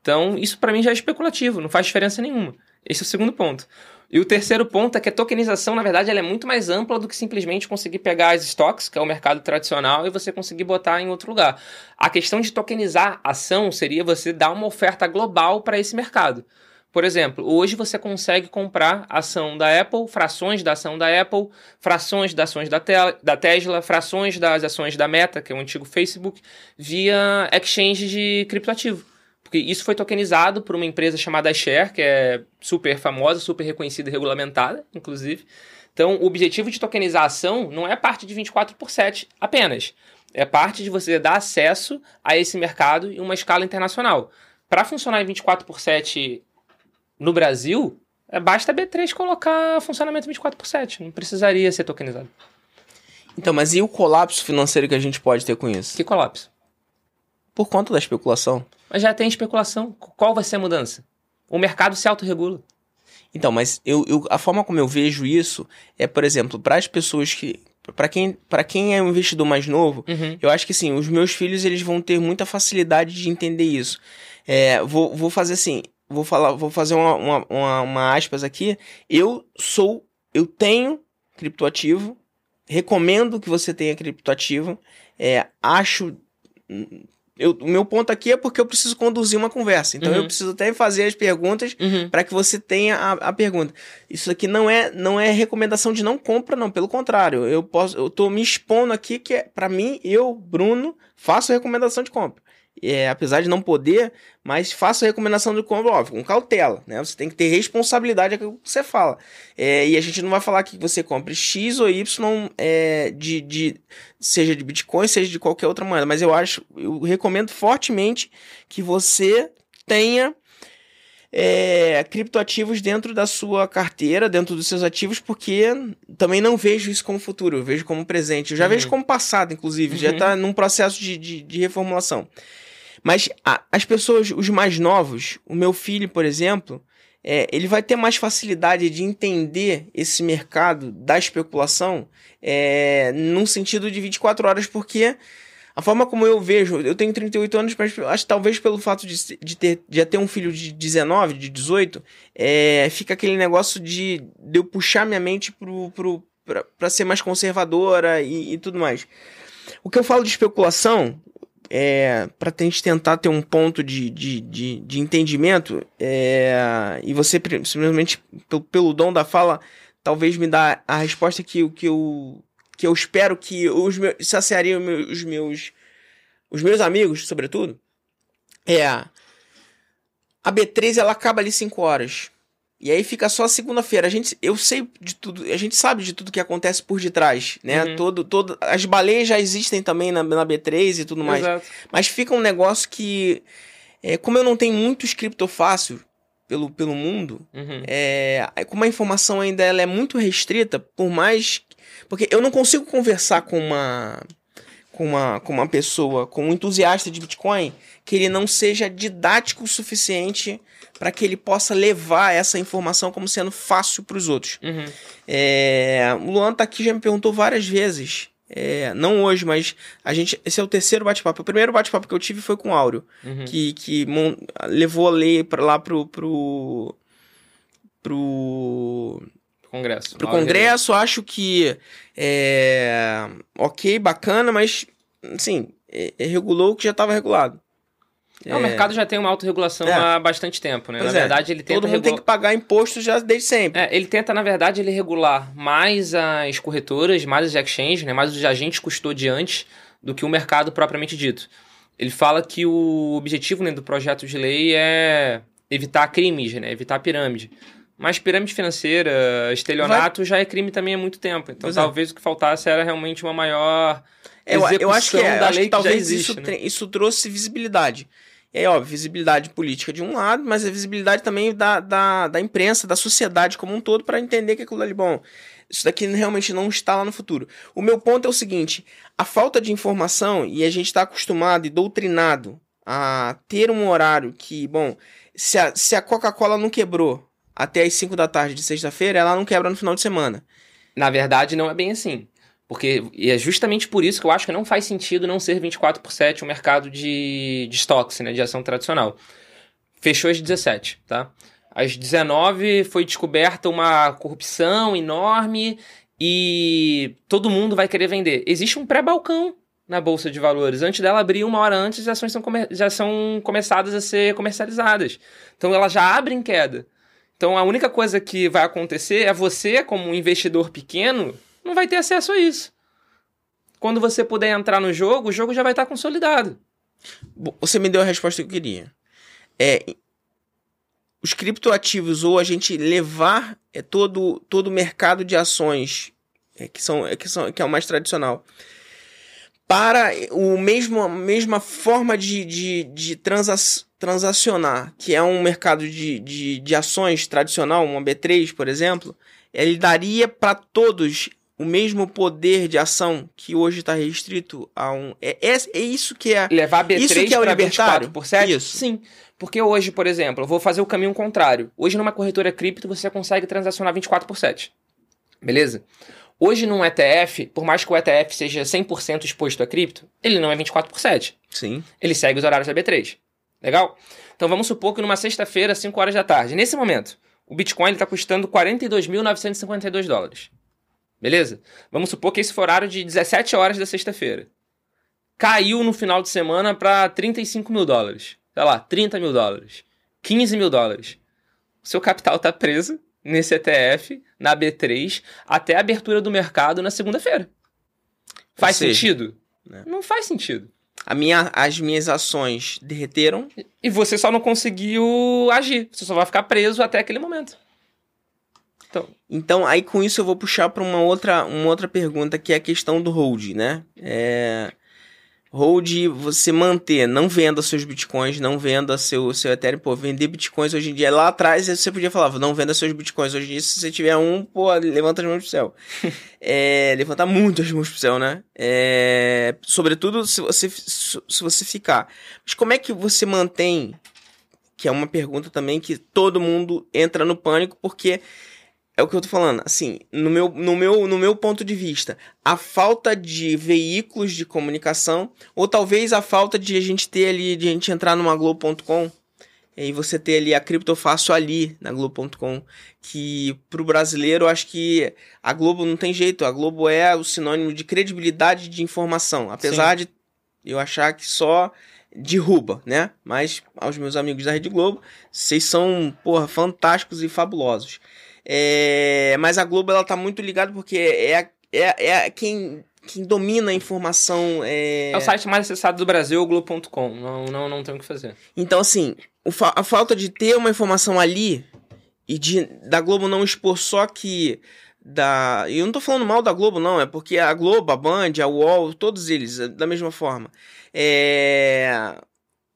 Então, isso para mim já é especulativo, não faz diferença nenhuma. Esse é o segundo ponto. E o terceiro ponto é que a tokenização, na verdade, ela é muito mais ampla do que simplesmente conseguir pegar as stocks, que é o mercado tradicional, e você conseguir botar em outro lugar. A questão de tokenizar ação seria você dar uma oferta global para esse mercado. Por exemplo, hoje você consegue comprar ação da Apple, frações da ação da Apple, frações das ações da, da Tesla, frações das ações da Meta, que é o antigo Facebook, via exchange de criptoativo. Porque isso foi tokenizado por uma empresa chamada iShare, que é super famosa, super reconhecida e regulamentada, inclusive. Então, o objetivo de tokenizar a ação não é parte de 24 por 7 apenas. É parte de você dar acesso a esse mercado em uma escala internacional. Para funcionar em 24 por 7 no Brasil, é, basta a B3 colocar funcionamento 24 por 7. Não precisaria ser tokenizado. Então, mas e o colapso financeiro que a gente pode ter com isso? Que colapso. Por conta da especulação. Mas já tem especulação. Qual vai ser a mudança? O mercado se autorregula. Então, mas eu, eu- a forma como eu vejo isso é, por exemplo, para as pessoas que. Para quem, pra quem é um investidor mais novo, Uhum. eu acho que assim, os meus filhos eles vão ter muita facilidade de entender isso. É, vou, vou fazer assim, vou falar, vou fazer uma, uma, uma, uma aspas aqui. Eu sou, eu tenho criptoativo, recomendo que você tenha criptoativo. É, acho. Eu, o meu ponto aqui é porque eu preciso conduzir uma conversa. Então Uhum. eu preciso até fazer as perguntas Uhum. para que você tenha a, a pergunta. Isso aqui não é não é recomendação de não compra, não. Pelo contrário, eu posso eu tô me expondo aqui que é para mim eu Bruno faço recomendação de compra. É, apesar de não poder, mas faço a recomendação de compra, óbvio, com cautela, né? Você tem que ter responsabilidade com o que você fala. É, e a gente não vai falar que você compre X ou Y é, de, de seja de Bitcoin, seja de qualquer outra moeda, mas eu acho, eu recomendo fortemente que você tenha é, criptoativos dentro da sua carteira, dentro dos seus ativos, porque também não vejo isso como futuro, eu vejo como presente. Eu já Uhum. vejo como passado, inclusive, já Uhum. está num processo de, de, de reformulação. Mas a- as pessoas, os mais novos, o meu filho, por exemplo, é, ele vai ter mais facilidade de entender esse mercado da especulação é, num sentido de 24 horas, porque a forma como eu vejo, eu tenho 38 anos, mas acho talvez pelo fato de, de, ter, de já ter um filho de 19, de 18, é, fica aquele negócio de, de eu puxar minha mente pra ser mais conservadora e, e tudo mais. O que eu falo de especulação, é, para a gente tentar ter um ponto de, de, de, de entendimento, é, e você simplesmente, pelo, pelo dom da fala, talvez me dá a resposta que, que, eu, que eu espero que os meus, saciaria os meus, os meus, os meus amigos, sobretudo, é a B3 ela acaba ali 5 horas. E aí fica só segunda-feira. A gente, eu sei de tudo, a gente sabe de tudo que acontece por detrás, né? Uhum. Todo, todo, as baleias já existem também na, na B3 e tudo mais. Exato. Mas fica um negócio que, é, como eu não tenho muitos criptofácil pelo, pelo mundo, Uhum. é, como a informação ainda ela é muito restrita, por mais. Porque eu não consigo conversar com uma. Com uma, com uma pessoa, com um entusiasta de Bitcoin, que ele não seja didático o suficiente para que ele possa levar essa informação como sendo fácil para os outros. Uhum. É, o Luan tá aqui já me perguntou várias vezes. é, não hoje, mas a gente. Esse é o terceiro bate-papo. O primeiro bate-papo que eu tive foi com o Áureo, Uhum. que, que mon- levou a lei pra lá pro. pro. pro, Congresso. pro Congresso. Acho que. É, ok, bacana, mas. Assim, é- é, regulou o que já estava regulado. É, o mercado já tem uma autorregulação É. há bastante tempo, né? Pois na é, verdade, ele tenta Todo mundo tem que pagar imposto já desde sempre. É, ele tenta, na verdade, ele regular mais as corretoras, mais as exchanges, né, mais os agentes custodiantes do que o mercado propriamente dito. Ele fala que o objetivo né, do projeto de lei é evitar crimes, né, evitar pirâmide. Mas pirâmide financeira, estelionato já é crime também há muito tempo. Então Pois é. talvez o que faltasse era realmente uma maior Eu, eu acho que é, da acho lei que talvez existe, isso, né? isso trouxe visibilidade. É óbvio, visibilidade política de um lado, mas a visibilidade também da, da, da imprensa, da sociedade como um todo, para entender que aquilo ali, bom, isso daqui realmente não está lá no futuro. O meu ponto é o seguinte: a falta de informação, e a gente está acostumado e doutrinado a ter um horário que, bom, se a, se a Coca-Cola não quebrou até as 5 da tarde de sexta-feira, ela não quebra no final de semana. Na verdade, não é bem assim. Porque e é justamente por isso que eu acho que não faz sentido não ser 24 por 7 o mercado de, de stocks, né, de ação tradicional. Fechou às 17, tá? Às 19 foi descoberta uma corrupção enorme e todo mundo vai querer vender. Existe um pré-balcão na bolsa de valores. Antes dela abrir, uma hora antes, as ações são já são começadas a ser comercializadas. Então ela já abre em queda. Então a única coisa que vai acontecer é você, como um investidor pequeno, não vai ter acesso a isso. Quando você puder entrar no jogo, o jogo já vai estar consolidado. Você me deu a resposta que eu queria. É, os criptoativos ou a gente levar é, todo, todo o mercado de ações, é, que, são, é, que, são, que é o mais tradicional, para o mesmo, mesma forma de, de, de transa- transacionar, que é um mercado de, de, de ações tradicional, uma B3, por exemplo, ele daria para todos o mesmo poder de ação que hoje está restrito a um. É, é, é isso que é. Levar B3 Isso que é o libertário? 24 por 7? Isso. Sim. Porque hoje, por exemplo, eu vou fazer o caminho contrário. Hoje, numa corretora cripto, você consegue transacionar 24 por 7. Beleza? Hoje, num ETF, por mais que o ETF seja 100% exposto a cripto, ele não é 24 por 7. Sim. Ele segue os horários da B3. Legal? Então vamos supor que numa sexta-feira, 5 horas da tarde, nesse momento, o Bitcoin está custando 42.952 dólares. Beleza? Vamos supor que esse for horário de 17 horas da sexta-feira. Caiu no final de semana para 35 mil dólares. Sei lá, 30 mil dólares. 15 mil dólares. O seu capital está preso nesse ETF, na B3, até a abertura do mercado na segunda-feira. Faz seja, sentido? né? Não faz sentido. A minha, as minhas ações derreteram. E você só não conseguiu agir. Você só vai ficar preso até aquele momento. Então, Então, aí com isso eu vou puxar para uma outra, uma outra pergunta que é a questão do hold, né? É... Hold, você manter, não venda seus bitcoins, não venda seu, seu Ethereum. Pô, vender bitcoins hoje em dia. Lá atrás você podia falar, não venda seus bitcoins. Hoje em dia, se você tiver um, pô, levanta as mãos pro céu. é, levantar muito as mãos pro céu, né? É, sobretudo se você, se você ficar. Mas como é que você mantém? Que é uma pergunta também que todo mundo entra no pânico, porque é o que eu tô falando, assim, no meu, no meu, no meu ponto de vista, a falta de veículos de comunicação, ou talvez a falta de a gente ter ali, de a gente entrar numa Globo.com, e você ter ali a criptofácil ali na Globo.com, que pro brasileiro eu acho que a Globo não tem jeito, a Globo é o sinônimo de credibilidade de informação, apesar de eu achar que só derruba, né? Mas aos meus amigos da Rede Globo, vocês são, porra, fantásticos e fabulosos. É, mas a Globo ela tá muito ligada porque é, é, é quem, quem domina a informação. É... é o site mais acessado do Brasil, o Globo.com. Não, não, não tem o que fazer. Então, assim, fa- a falta de ter uma informação ali e de da Globo não expor só que. Da... e Eu não tô falando mal da Globo, não, é porque a Globo, a Band, a UOL, todos eles, da mesma forma. É...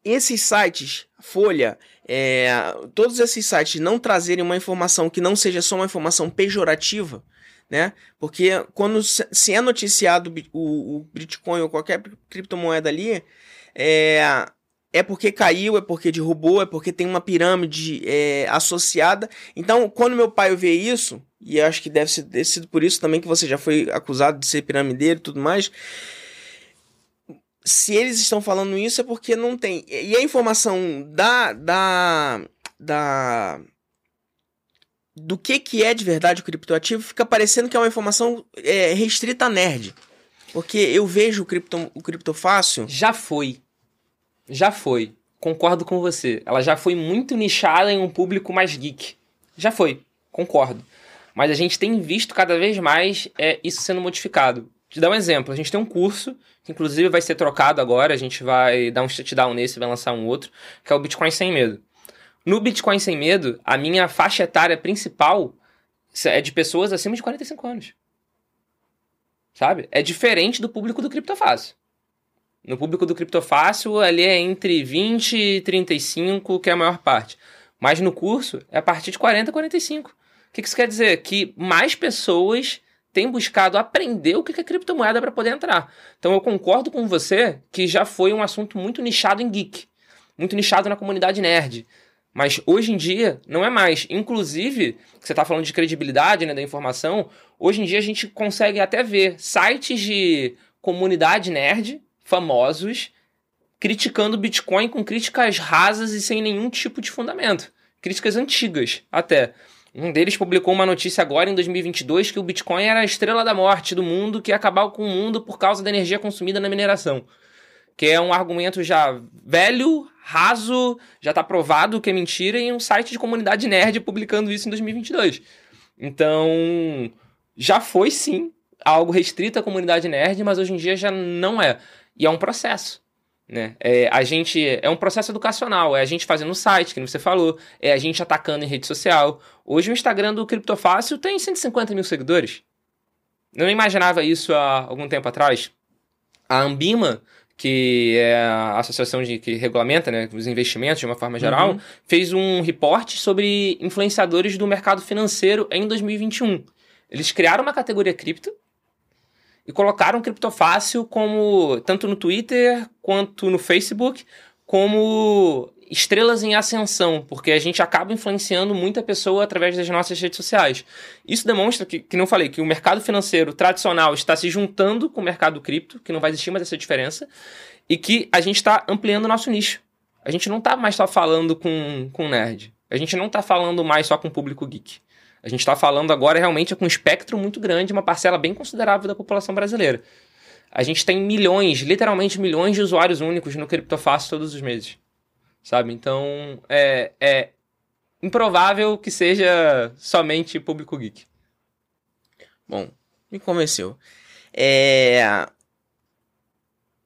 Esses sites, Folha, é, todos esses sites não trazerem uma informação que não seja só uma informação pejorativa, né? Porque quando se é noticiado o, o Bitcoin ou qualquer criptomoeda ali, é, é porque caiu, é porque derrubou, é porque tem uma pirâmide é, associada. Então, quando meu pai vê isso, e acho que deve ter sido por isso também que você já foi acusado de ser piramideiro e tudo mais. Se eles estão falando isso é porque não tem. E a informação da. da. da do que, que é de verdade o criptoativo fica parecendo que é uma informação é, restrita a nerd. Porque eu vejo o, cripto, o criptofácil. Já foi. Já foi. Concordo com você. Ela já foi muito nichada em um público mais geek. Já foi. Concordo. Mas a gente tem visto cada vez mais é, isso sendo modificado. Te dar um exemplo. A gente tem um curso, que inclusive vai ser trocado agora. A gente vai dar um shutdown nesse e vai lançar um outro, que é o Bitcoin Sem Medo. No Bitcoin Sem Medo, a minha faixa etária principal é de pessoas acima de 45 anos. Sabe? É diferente do público do Criptofácil. No público do Criptofácil, ali é entre 20 e 35, que é a maior parte. Mas no curso, é a partir de 40 a 45. O que que isso quer dizer? Que mais pessoas têm buscado aprender o que que é criptomoeda para poder entrar. Então eu concordo com você que já foi um assunto muito nichado em geek. Muito nichado na comunidade nerd. Mas hoje em dia não é mais. Inclusive, você está falando de credibilidade né, da informação, hoje em dia a gente consegue até ver sites de comunidade nerd famosos criticando o Bitcoin com críticas rasas e sem nenhum tipo de fundamento. Críticas antigas, até. Um deles publicou uma notícia agora em 2022 que o Bitcoin era a estrela da morte do mundo, que ia acabar com o mundo por causa da energia consumida na mineração. Que é um argumento já velho, raso, já tá provado que é mentira em um site de comunidade nerd publicando isso em 2022. Então, já foi sim algo restrito à comunidade nerd, mas hoje em dia já não é. E é um processo. Né? É, a gente é um processo educacional, é a gente fazendo site, que você falou, é a gente atacando em rede social. Hoje o Instagram do Criptofácil tem 150 mil seguidores. Eu não imaginava isso há algum tempo atrás. A Ambima, que é a associação de, que regulamenta né, os investimentos de uma forma geral, Uhum. fez um reporte sobre influenciadores do mercado financeiro em 2021. Eles criaram uma categoria cripto e colocaram criptofácil como tanto no Twitter quanto no Facebook como estrelas em ascensão, porque a gente acaba influenciando muita pessoa através das nossas redes sociais. Isso demonstra que, que não falei, que o mercado financeiro tradicional está se juntando com o mercado cripto, que não vai existir mais essa diferença, e que a gente está ampliando o nosso nicho. A gente não está mais só falando com, com nerd. A gente não está falando mais só com o público geek. A gente está falando agora realmente com um espectro muito grande, uma parcela bem considerável da população brasileira. A gente tem milhões, literalmente milhões de usuários únicos no Criptofácil todos os meses. Sabe? Então, é, é improvável que seja somente público geek. Bom, me convenceu. É...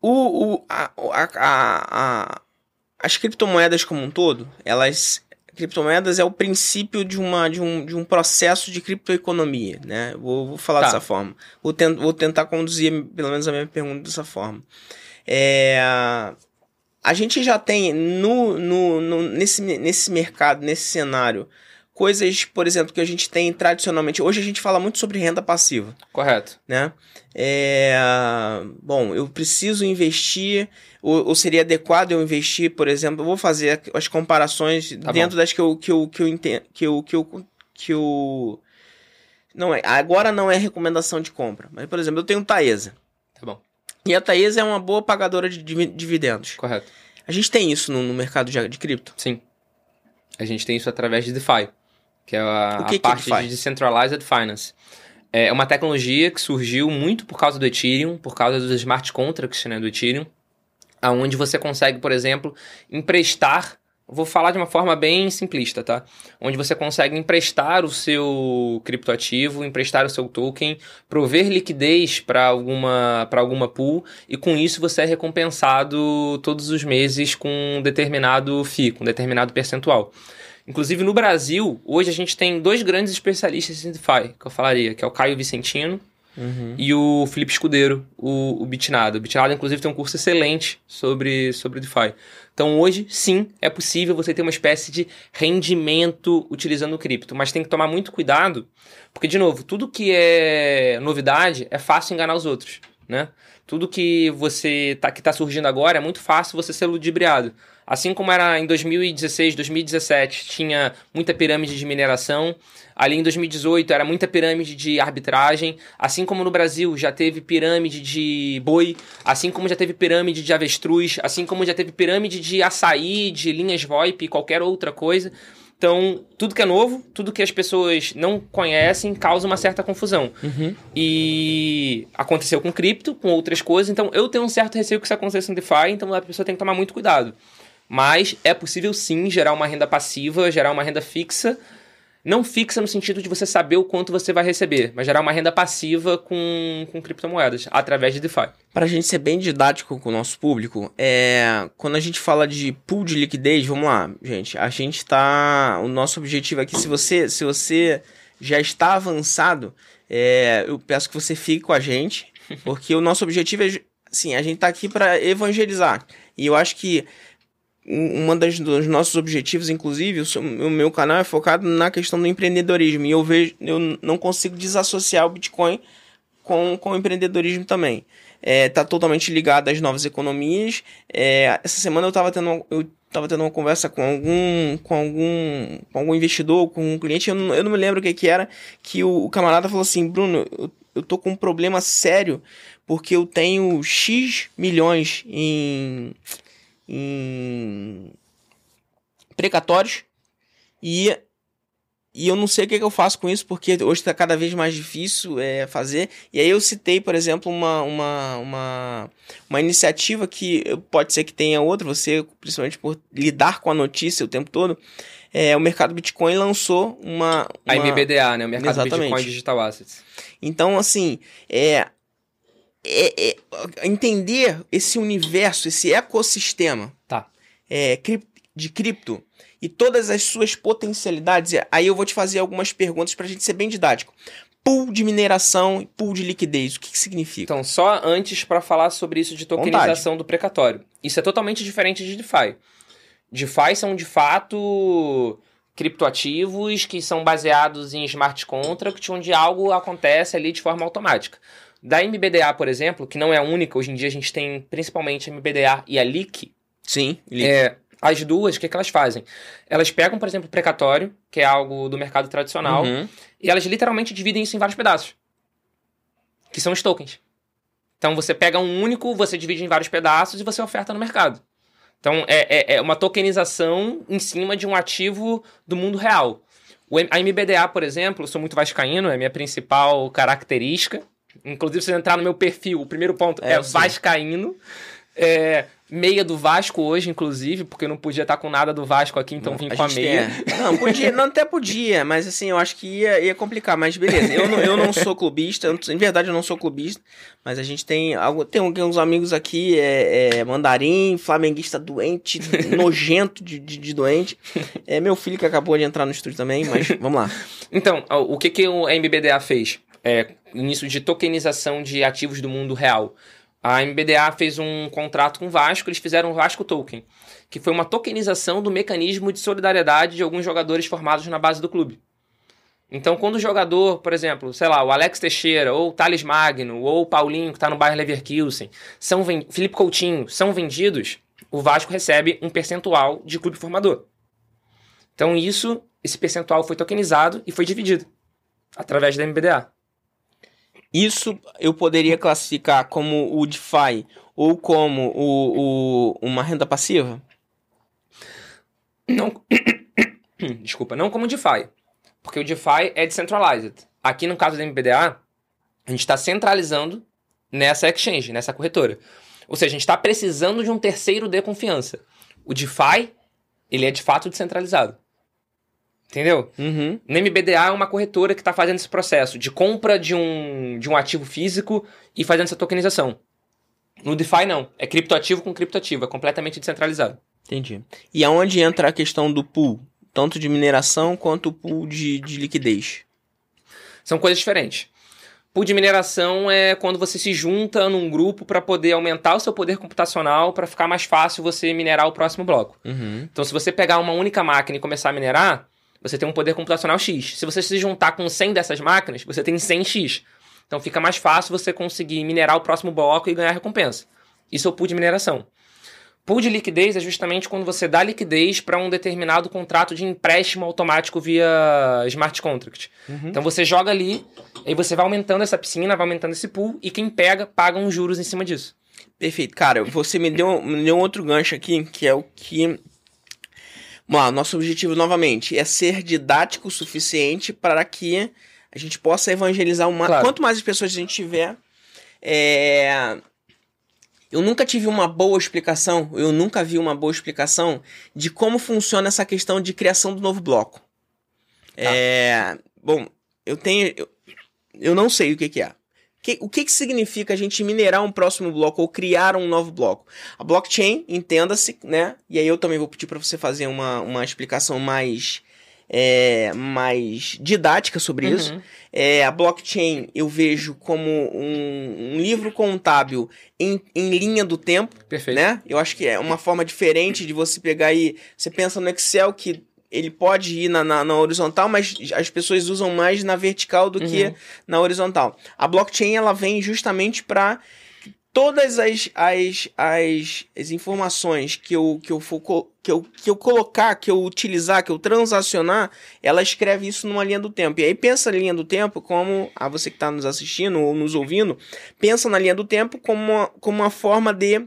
O, o, a, a, a, as criptomoedas como um todo, elas criptomoedas é o princípio de, uma, de, um, de um processo de criptoeconomia, né? Vou, vou falar Tá. dessa forma. Vou, tent, vou tentar conduzir pelo menos a minha pergunta dessa forma. É, a gente já tem no, no, no- nesse, nesse mercado, nesse cenário, coisas, por exemplo, que a gente tem tradicionalmente. Hoje a gente fala muito sobre renda passiva Correto. né? É, bom, eu preciso investir, ou, ou seria adequado eu investir, por exemplo, eu vou fazer as comparações Tá dentro das que eu, que eu, que eu entendo, que eu, que eu, que eu... Não é, agora não é recomendação de compra, mas, por exemplo, eu tenho Taesa, Tá bom. e a Taesa é uma boa pagadora de divi- dividendos. Correto. A gente tem isso no, no mercado de, de cripto? Sim. A gente tem isso através de DeFi, que é a, que a que parte de Decentralized Finance. É uma tecnologia que surgiu muito por causa do Ethereum, por causa dos smart contracts né, do Ethereum, aonde você consegue, por exemplo, emprestar. Vou falar de uma forma bem simplista, tá? Onde você consegue emprestar o seu criptoativo, emprestar o seu token, prover liquidez para alguma, para alguma pool e com isso você é recompensado todos os meses com um determinado FII, com um determinado percentual. Inclusive no Brasil, hoje a gente tem dois grandes especialistas em DeFi, que eu falaria, que é o Caio Vicentino e o Felipe Escudeiro, o, o Bitnado. O Bitnado, inclusive, tem um curso excelente sobre, sobre DeFi. Então, hoje, sim, é possível você ter uma espécie de rendimento utilizando o cripto, mas tem que tomar muito cuidado, porque, de novo, tudo que é novidade é fácil enganar os outros, né? Tudo que você tá, que está surgindo agora é muito fácil você ser ludibriado. Assim como era em 2016, 2017, tinha muita pirâmide de mineração. Ali em 2018 era muita pirâmide de arbitragem. Assim como no Brasil já teve pirâmide de boi. Assim como já teve pirâmide de avestruz. Assim como já teve pirâmide de açaí, de linhas VoIP e qualquer outra coisa. Então, tudo que é novo, tudo que as pessoas não conhecem, causa uma certa confusão. E aconteceu com cripto, com outras coisas. Então, eu tenho um certo receio que isso aconteça em DeFi, então a pessoa tem que tomar muito cuidado. Mas é possível sim gerar uma renda passiva, gerar uma renda fixa. Não fixa no sentido de você saber o quanto você vai receber, mas gerar uma renda passiva com, com criptomoedas, através de DeFi. Para a gente ser bem didático com o nosso público, é, quando a gente fala de pool de liquidez, vamos lá, gente. A gente tá. O nosso objetivo aqui, se você, se você já está avançado, é, eu peço que você fique com a gente, porque o nosso objetivo é. Assim, a gente tá aqui para evangelizar. E eu acho que um dos nossos objetivos, inclusive, o, meu canal é focado na questão do empreendedorismo. E eu vejo, eu não consigo desassociar o Bitcoin com, com o empreendedorismo também. É, tá totalmente ligado às novas economias. É, essa semana eu estava tendo, eu tava tendo uma conversa com algum, com algum, com algum investidor, com um cliente, eu não, eu não me lembro o que, que era, que o, o camarada falou assim, Bruno, eu, eu tô com um problema sério porque eu tenho X milhões em, em precatórios e e eu não sei o que, que eu faço com isso, porque hoje está cada vez mais difícil é, fazer. E aí eu citei, por exemplo, uma, uma, uma, uma iniciativa que pode ser que tenha outra, você, principalmente por lidar com a notícia o tempo todo. É, o mercado Bitcoin lançou uma. A uma... MBDA, né? O mercado Exatamente. Bitcoin Digital Assets. Então, assim, é, é- é- entender esse universo, esse ecossistema Tá. é, de cripto e todas as suas potencialidades, aí eu vou te fazer algumas perguntas para a gente ser bem didático. Pool de mineração e pool de liquidez, o que, que significa? Então, só antes para falar sobre isso de tokenização do precatório. Isso é totalmente diferente de DeFi. DeFi são, de fato, criptoativos que são baseados em smart contract, onde algo acontece ali de forma automática. Da MBDA, por exemplo, que não é a única, hoje em dia a gente tem principalmente a MBDA e a LIC, Sim, li- é, as duas, o que, que elas fazem? Elas pegam, por exemplo, o precatório, que é algo do mercado tradicional, Uhum. e elas literalmente dividem isso em vários pedaços. Que são os tokens. Então você pega um único, você divide em vários pedaços e você oferta no mercado. Então é, é, é uma tokenização em cima de um ativo do mundo real. O a MBDA, por exemplo, eu sou muito vascaíno, é a minha principal característica. Inclusive, se você entrar no meu perfil, o primeiro ponto É, é, vascaíno. É, meia do Vasco hoje, inclusive, porque eu não podia estar com nada do Vasco aqui, então vim com a meia. tem- Não, podia, não até podia, mas assim, eu acho que ia, ia complicar, mas beleza. Eu não, eu não sou clubista, eu em verdade eu não sou clubista, mas a gente tem algo, tem uns amigos aqui, é, é mandarim, flamenguista doente, nojento de, de, de doente. É meu filho que acabou de entrar no estúdio também, mas vamos lá. Então, o que, que o MBDA fez? É, início de tokenização de ativos do mundo real. A MBDA fez um contrato com o Vasco, eles fizeram o Vasco Token, que foi uma tokenização do mecanismo de solidariedade de alguns jogadores formados na base do clube. Então, quando o jogador, por exemplo, sei lá, o Alex Teixeira, ou o Thales Magno, ou o Paulinho, que está no bairro Leverkusen, são Felipe Coutinho, são vendidos, o Vasco recebe um percentual de clube formador. Então, isso, esse percentual foi tokenizado e foi dividido através da MBDA. Isso eu poderia classificar como o DeFi ou como o, o- uma renda passiva? Não. Desculpa, não como DeFi. Porque o DeFi é decentralized. Aqui no caso da MBDA, a gente está centralizando nessa exchange, nessa corretora. Ou seja, a gente está precisando de um terceiro de confiança. O DeFi, ele é de fato descentralizado. Entendeu? Uhum. No MBDA é uma corretora que está fazendo esse processo de compra de um, de um ativo físico e fazendo essa tokenização. No DeFi não. É criptoativo com criptoativo. É completamente descentralizado. Entendi. E aonde entra a questão do pool? Tanto de mineração quanto o pool de, de liquidez. São coisas diferentes. Pool de mineração é quando você se junta num grupo para poder aumentar o seu poder computacional para ficar mais fácil você minerar o próximo bloco. Uhum. Então, se você pegar uma única máquina e começar a minerar, você tem um poder computacional X. Se você se juntar com 100 dessas máquinas, você tem 100X. Então, fica mais fácil você conseguir minerar o próximo bloco e ganhar recompensa. Isso é o pool de mineração. Pool de liquidez é justamente quando você dá liquidez para um determinado contrato de empréstimo automático via smart contract. Então você joga ali, aí você vai aumentando essa piscina, vai aumentando esse pool, e quem pega, paga uns juros em cima disso. Perfeito. Cara, você me deu, me deu um outro gancho aqui, que é o que. Vamos lá, nosso objetivo novamente é ser didático o suficiente para que a gente possa evangelizar uma. Claro. Quanto mais pessoas a gente tiver. É... Eu nunca tive uma boa explicação, eu nunca vi uma boa explicação de como funciona essa questão de criação do novo bloco. É... Bom, eu tenho. Eu, eu não sei o que, que é. Que- o que, que significa a gente minerar um próximo bloco ou criar um novo bloco? A blockchain, entenda-se, né? E aí eu também vou pedir para você fazer uma, uma explicação mais, é, mais didática sobre isso. Uhum. É, a blockchain eu vejo como um, um livro contábil em, em linha do tempo Perfeito. né? Eu acho que é uma forma diferente de você pegar e você pensa no Excel que ele pode ir na, na, na horizontal, mas as pessoas usam mais na vertical do que Uhum. na horizontal. A blockchain ela vem justamente para todas as, as, as, as informações que eu, que, eu for, que, eu, que eu colocar, que eu utilizar, que eu transacionar, ela escreve isso numa linha do tempo. E aí pensa na linha do tempo como, a você que está nos assistindo ou nos ouvindo, pensa na linha do tempo como uma, como uma forma de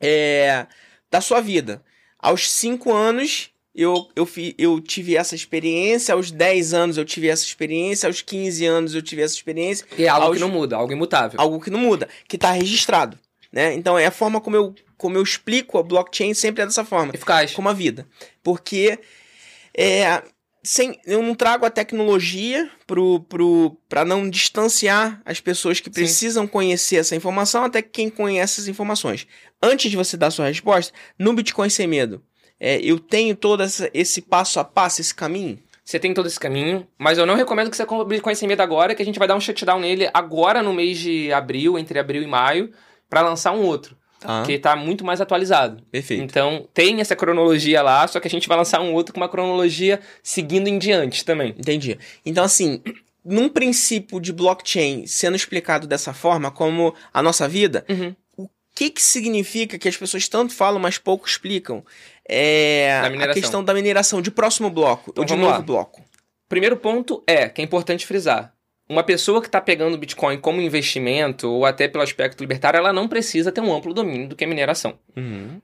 é, da sua vida. Aos 5 anos, eu, eu, fi, eu tive essa experiência, aos 10 anos eu tive essa experiência, aos 15 anos eu tive essa experiência, E é algo Aos- que não muda, algo imutável. algo que não muda, que está registrado. Né? Então é a forma como eu, como eu explico a blockchain sempre é dessa forma, Eficaz. como a vida. Porque é, sem, eu não trago a tecnologia pro, pro, para não distanciar as pessoas que precisam conhecer essa informação até quem conhece essas informações. Antes de você dar sua resposta, no Bitcoin Sem Medo, é, eu tenho todo essa- esse passo a passo, esse caminho? Você tem todo esse caminho, mas eu não recomendo que você compre Bitcoin medo agora, que a gente vai dar um shutdown nele agora no mês de abril, entre abril e maio, para lançar um outro, Tá, que tá muito mais atualizado. perfeito. Então, tem essa cronologia lá, só que a gente vai lançar um outro com uma cronologia seguindo em diante também. Entendi. Então, assim, num princípio de blockchain sendo explicado dessa forma, como a nossa vida, Uhum. o que que significa que as pessoas tanto falam, mas pouco explicam? É a questão da mineração de próximo bloco, Então ou de novo lá. bloco. Primeiro ponto é, que é importante frisar. Uma pessoa que está pegando o Bitcoin como investimento, ou até pelo aspecto libertário, ela não precisa ter um amplo domínio do que é mineração.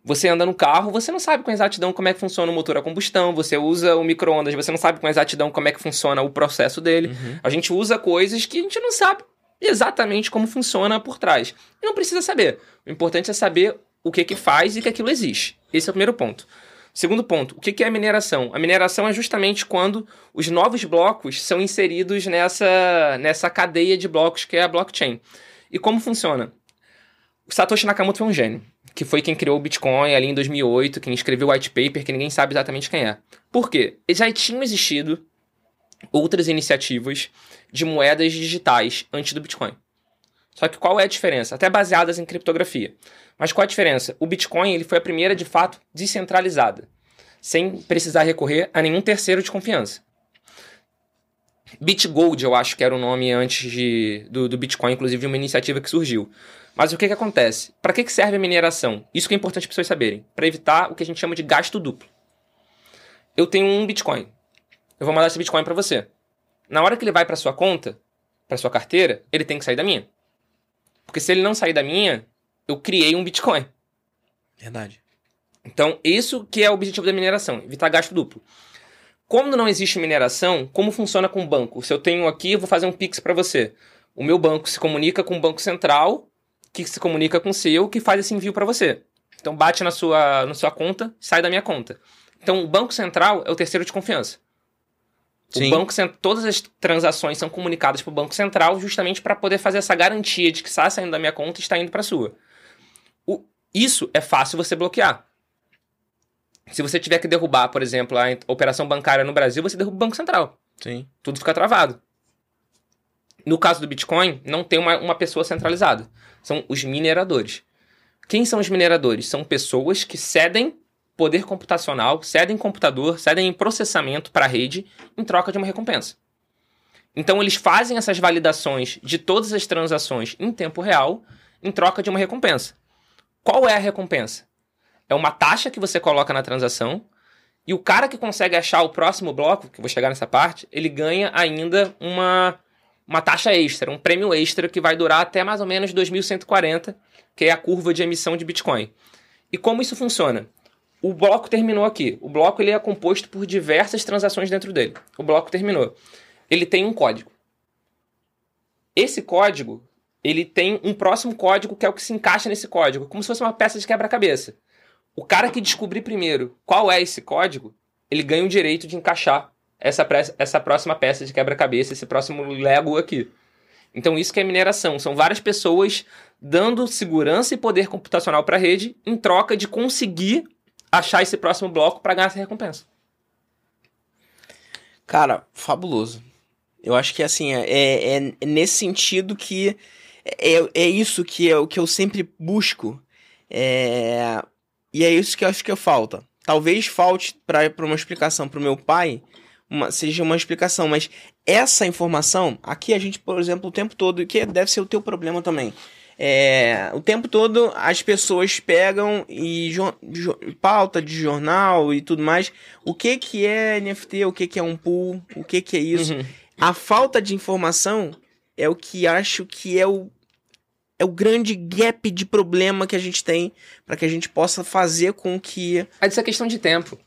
Você anda no carro, você não sabe com exatidão como é que funciona o motor a combustão, você usa o micro-ondas, você não sabe com exatidão como é que funciona o processo dele. Uhum. A gente usa coisas que a gente não sabe exatamente como funciona por trás. E não precisa saber. O importante é saber o que que faz e que aquilo existe. Esse é o primeiro ponto. Segundo ponto, o que é a mineração? A mineração é justamente quando os novos blocos são inseridos nessa, nessa cadeia de blocos que é a blockchain. E como funciona? O Satoshi Nakamoto foi um gênio, que foi quem criou o Bitcoin ali em 2008, quem escreveu o white paper, que ninguém sabe exatamente quem é. Por quê? Já tinham existido outras iniciativas de moedas digitais antes do Bitcoin. Só que qual é a diferença? Até baseadas em criptografia. Mas qual a diferença? O Bitcoin ele foi a primeira, de fato, descentralizada, sem precisar recorrer a nenhum terceiro de confiança. BitGold, eu acho que era o nome antes de, do, do Bitcoin, inclusive uma iniciativa que surgiu. Mas o que, que acontece? Para que, que serve a mineração? Isso que é importante as pessoas saberem. Para evitar o que a gente chama de gasto duplo. Eu tenho um Bitcoin. Eu vou mandar esse Bitcoin para você. Na hora que ele vai para sua conta, para sua carteira, ele tem que sair da minha. Porque se ele não sair da minha, eu criei um Bitcoin. Verdade. Então, isso que é o objetivo da mineração, evitar gasto duplo. Quando não existe mineração, como funciona com o banco? Se eu tenho aqui, eu vou fazer um Pix para você. O meu banco se comunica com o Banco Central, que se comunica com o seu, que faz esse envio para você. Então, bate na sua, na sua conta, sai da minha conta. Então, o Banco Central é o terceiro de confiança. O Sim. banco, Cent- todas as transações são comunicadas para o Banco Central justamente para poder fazer essa garantia de que está saindo da minha conta e está indo para a sua. Isso é fácil você bloquear. Se você tiver que derrubar, por exemplo, a operação bancária no Brasil, você derruba o Banco Central. Sim. Tudo fica travado. No caso do Bitcoin, não tem uma, uma pessoa centralizada. São os mineradores. Quem são os mineradores? São pessoas que cedem poder computacional, cedem computador, cedem processamento para a rede em troca de uma recompensa. Então eles fazem essas validações de todas as transações em tempo real em troca de uma recompensa. Qual é a recompensa? É uma taxa que você coloca na transação e o cara que consegue achar o próximo bloco, que eu vou chegar nessa parte, ele ganha ainda uma, uma taxa extra, um prêmio extra que vai durar até mais ou menos 2140, que é a curva de emissão de Bitcoin. E como isso funciona? O bloco terminou aqui. O bloco ele é composto por diversas transações dentro dele. O bloco terminou. Ele tem um código. Esse código, ele tem um próximo código que é o que se encaixa nesse código, como se fosse uma peça de quebra-cabeça. O cara que descobrir primeiro qual é esse código, ele ganha o direito de encaixar essa, essa próxima peça de quebra-cabeça, esse próximo Lego aqui. Então isso que é mineração. São várias pessoas dando segurança e poder computacional para a rede em troca de conseguir achar esse próximo bloco para ganhar essa recompensa. Cara, fabuloso. Eu acho que assim, é, é, é nesse sentido que é, é isso que é o que eu sempre busco. É, e é isso que eu acho que falta. Talvez falte para uma explicação para o meu pai, uma- seja uma explicação, mas essa informação, aqui a gente, por exemplo, o tempo todo, que deve ser o teu problema também. É, o tempo todo as pessoas pegam e pauta de jornal e tudo mais. O que que é NFT? O que que é um pool? O que que é isso? Uhum. A falta de informação é o que acho que é o é o grande gap de problema que a gente tem para que a gente possa fazer com que Mas isso é questão de tempo.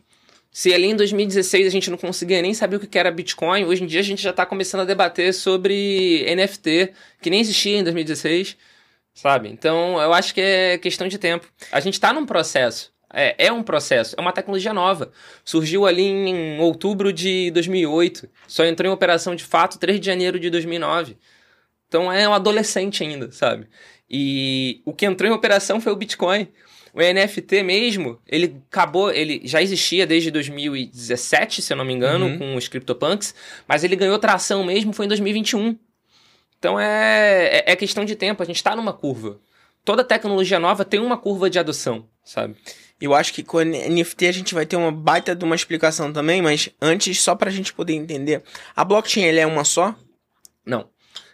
Se ali em 2016 a gente não conseguia nem saber o que era Bitcoin, hoje em dia a gente já está começando a debater sobre NFT, que nem existia em 2016, sabe? Então eu acho que é questão de tempo. A gente está num processo. É, é um processo, é uma tecnologia nova. Surgiu ali em outubro de 2008, só entrou em operação de fato 3 de janeiro de 2009. Então é um adolescente ainda, sabe? E o que entrou em operação foi o Bitcoin. O NFT mesmo, ele acabou, ele já existia desde 2017, se eu não me engano, Uhum. com os CryptoPunks, mas ele ganhou tração mesmo foi em 2021. Então é, é, é questão de tempo, a gente tá numa curva. Toda tecnologia nova tem uma curva de adoção, sabe? eu acho que com a NFT a gente vai ter uma baita de uma explicação também, mas antes só pra gente poder entender, a blockchain ela é uma só? Não.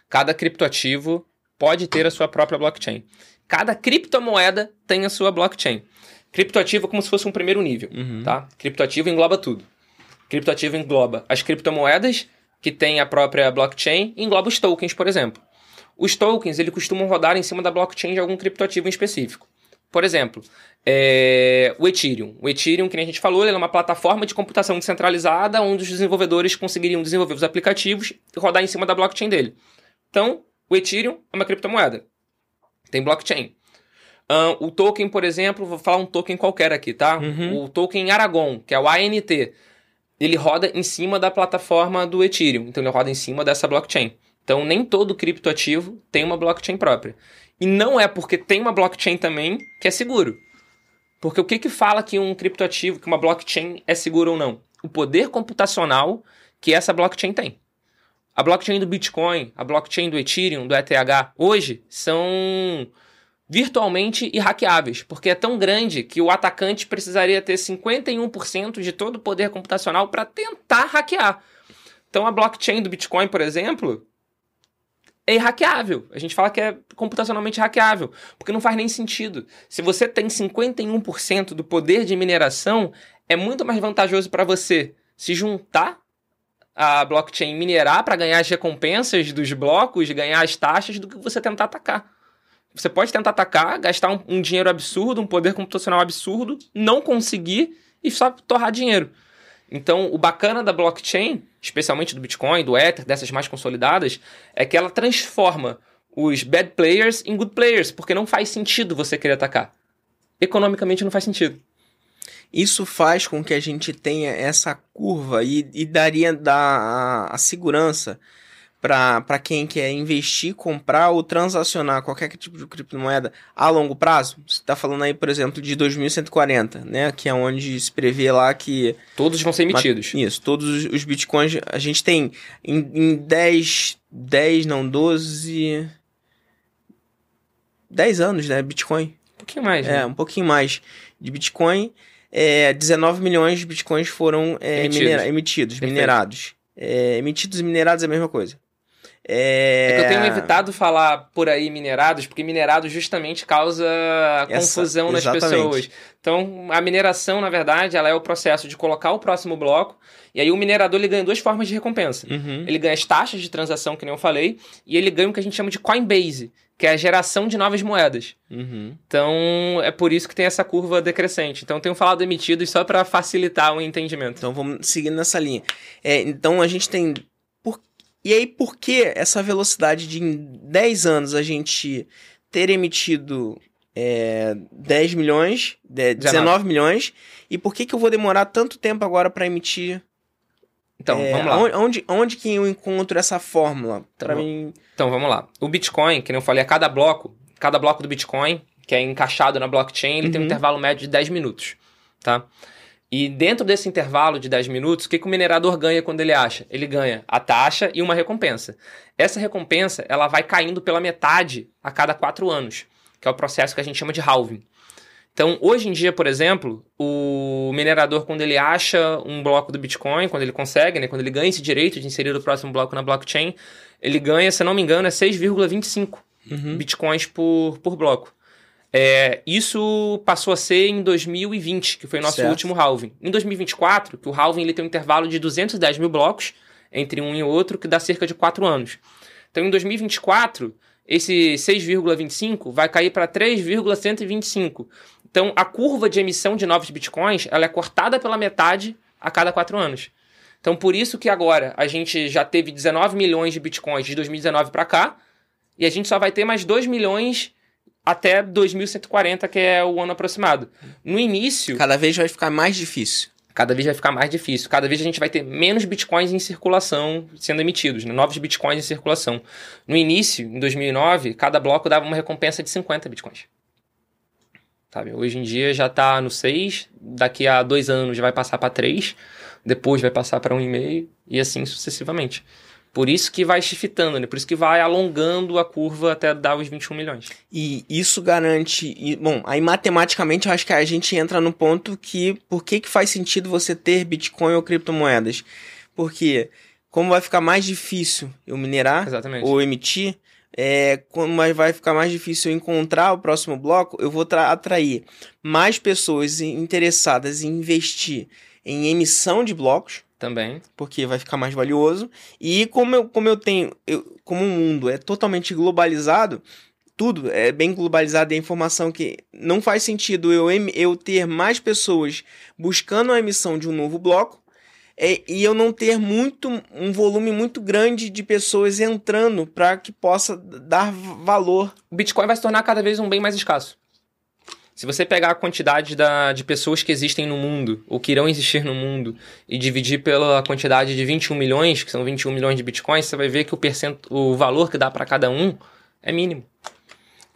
Cada criptoativo pode ter a sua própria blockchain. Cada criptomoeda tem a sua blockchain. Criptoativo é como se fosse um primeiro nível, Uhum. tá? Criptoativo engloba tudo. Criptoativo engloba as criptomoedas que têm a própria blockchain e engloba os tokens, por exemplo. Os tokens, ele costumam rodar em cima da blockchain de algum criptoativo em específico. Por exemplo, é, o Ethereum. O Ethereum, que nem a gente falou, ele é uma plataforma de computação descentralizada onde os desenvolvedores conseguiriam desenvolver os aplicativos e rodar em cima da blockchain dele. Então, o Ethereum é uma criptomoeda. Tem blockchain. Ahn, o token, por exemplo, vou falar um token qualquer aqui, tá? Uhum. O token Aragon, que é o ANT, ele roda em cima da plataforma do Ethereum. Então, ele roda em cima dessa blockchain. Então, nem todo criptoativo tem uma blockchain própria. E não é porque tem uma blockchain também que é seguro. Porque o que que fala que um criptoativo, que uma blockchain é seguro ou não? O poder computacional que essa blockchain tem. A blockchain do Bitcoin, a blockchain do Ethereum, do ETH, hoje são virtualmente irhackeáveis, porque é tão grande que o atacante precisaria ter 51% de todo o poder computacional para tentar hackear. Então a blockchain do Bitcoin, por exemplo, é irhackeável. A gente fala que é computacionalmente hackeável, porque não faz nem sentido. Se você tem 51% do poder de mineração, é muito mais vantajoso para você se juntar a blockchain minerar para ganhar as recompensas dos blocos, ganhar as taxas, do que você tentar atacar. Você pode tentar atacar, gastar um, um dinheiro absurdo, um poder computacional absurdo, não conseguir e só torrar dinheiro. Então, o bacana da blockchain, especialmente do Bitcoin, do Ether, dessas mais consolidadas, é que ela transforma os bad players em good players, porque não faz sentido você querer atacar. Economicamente não faz sentido. Isso faz com que a gente tenha essa curva e, e daria da, a, a segurança para quem quer investir, comprar ou transacionar qualquer tipo de criptomoeda a longo prazo. Você está falando aí, por exemplo, de 2140, né? Que é onde se prevê lá que Todos vão ser emitidos. Isso, todos os, bitcoins a gente tem em, em 10, 10, não, 12. 10 anos, né? Bitcoin. Um pouquinho mais, É, né? um pouquinho mais de Bitcoin. É, 19 milhões de Bitcoins foram é, Emitidos. minera- emitidos, minerados. É, emitidos e minerados é a mesma coisa. É, É que eu tenho evitado falar por aí minerados, porque minerado justamente causa Essa- confusão nas exatamente. pessoas. Então, a mineração, na verdade, ela é o processo de colocar o próximo bloco, e aí o minerador ele ganha duas formas de recompensa. Uhum. Ele ganha as taxas de transação, que nem eu falei, e ele ganha o que a gente chama de Coinbase, que é a geração de novas moedas. Uhum. Então, é por isso que tem essa curva decrescente. Então, eu tenho falado emitidos só para facilitar o entendimento. Então vamos seguindo nessa linha. É, então a gente tem. Por... E aí, por que essa velocidade de em 10 anos a gente ter emitido é, 10 milhões, é, 19 milhões, e por que, que eu vou demorar tanto tempo agora para emitir? Então, é, vamos lá. Onde, onde, que eu encontro essa fórmula? Para Tá mim. Então vamos lá. O Bitcoin, que nem eu falei, a cada bloco, cada bloco do Bitcoin, que é encaixado na blockchain, ele tem um Uhum. intervalo médio de 10 minutos, tá? E dentro desse intervalo de 10 minutos, o que, que o minerador ganha quando ele acha? Ele ganha a taxa e uma recompensa. Essa recompensa, ela vai caindo pela metade a cada 4 anos, que é o processo que a gente chama de halving. Então, hoje em dia, por exemplo, o minerador, quando ele acha um bloco do Bitcoin, quando ele consegue, né, quando ele ganha esse direito de inserir o próximo bloco na blockchain, ele ganha, se não me engano, é 6,25 Uhum. bitcoins por, por bloco. É, isso passou a ser em 2020, que foi o nosso Certo. último halving. Em 2024, que o halving ele tem um intervalo de 210 mil blocos entre um e outro, que dá cerca de 4 anos. Então, em 2024, esse 6,25 vai cair para 3,125. Então, a curva de emissão de novos bitcoins ela é cortada pela metade a cada 4 anos. Então, por isso que agora a gente já teve 19 milhões de bitcoins de 2019 para cá, e a gente só vai ter mais 2 milhões até 2140, que é o ano aproximado. No início, Cada vez vai ficar mais difícil. cada vez vai ficar mais difícil. Cada vez a gente vai ter menos bitcoins em circulação sendo emitidos, né? novos bitcoins em circulação. No início, em 2009, cada bloco dava uma recompensa de 50 bitcoins. Sabe? Hoje em dia já está no 6, daqui a dois anos já vai passar para 3, depois vai passar para 1,5 e assim sucessivamente. Por isso que vai shiftando, né? Por isso que vai alongando a curva até dar os 21 milhões. E isso garante. e, bom, aí matematicamente eu acho que a gente entra no ponto que por que, que faz sentido você ter Bitcoin ou criptomoedas? Porque como vai ficar mais difícil eu minerar Exatamente. ou emitir, é, como vai- ficar mais difícil encontrar o próximo bloco, eu vou tra- atrair mais pessoas interessadas em investir em emissão de blocos, Também. porque vai ficar mais valioso. E como eu, como eu tenho, eu- como o mundo é totalmente globalizado, tudo é bem globalizado e a informação que não faz sentido eu, eu ter mais pessoas buscando a emissão de um novo bloco é, e eu não ter muito um volume muito grande de pessoas entrando para que possa dar valor. O Bitcoin vai se tornar cada vez um bem mais escasso. Se você pegar a quantidade da, de pessoas que existem no mundo, ou que irão existir no mundo, e dividir pela quantidade de 21 milhões, que são 21 milhões de bitcoins, você vai ver que o, percent... o valor que dá para cada um é mínimo.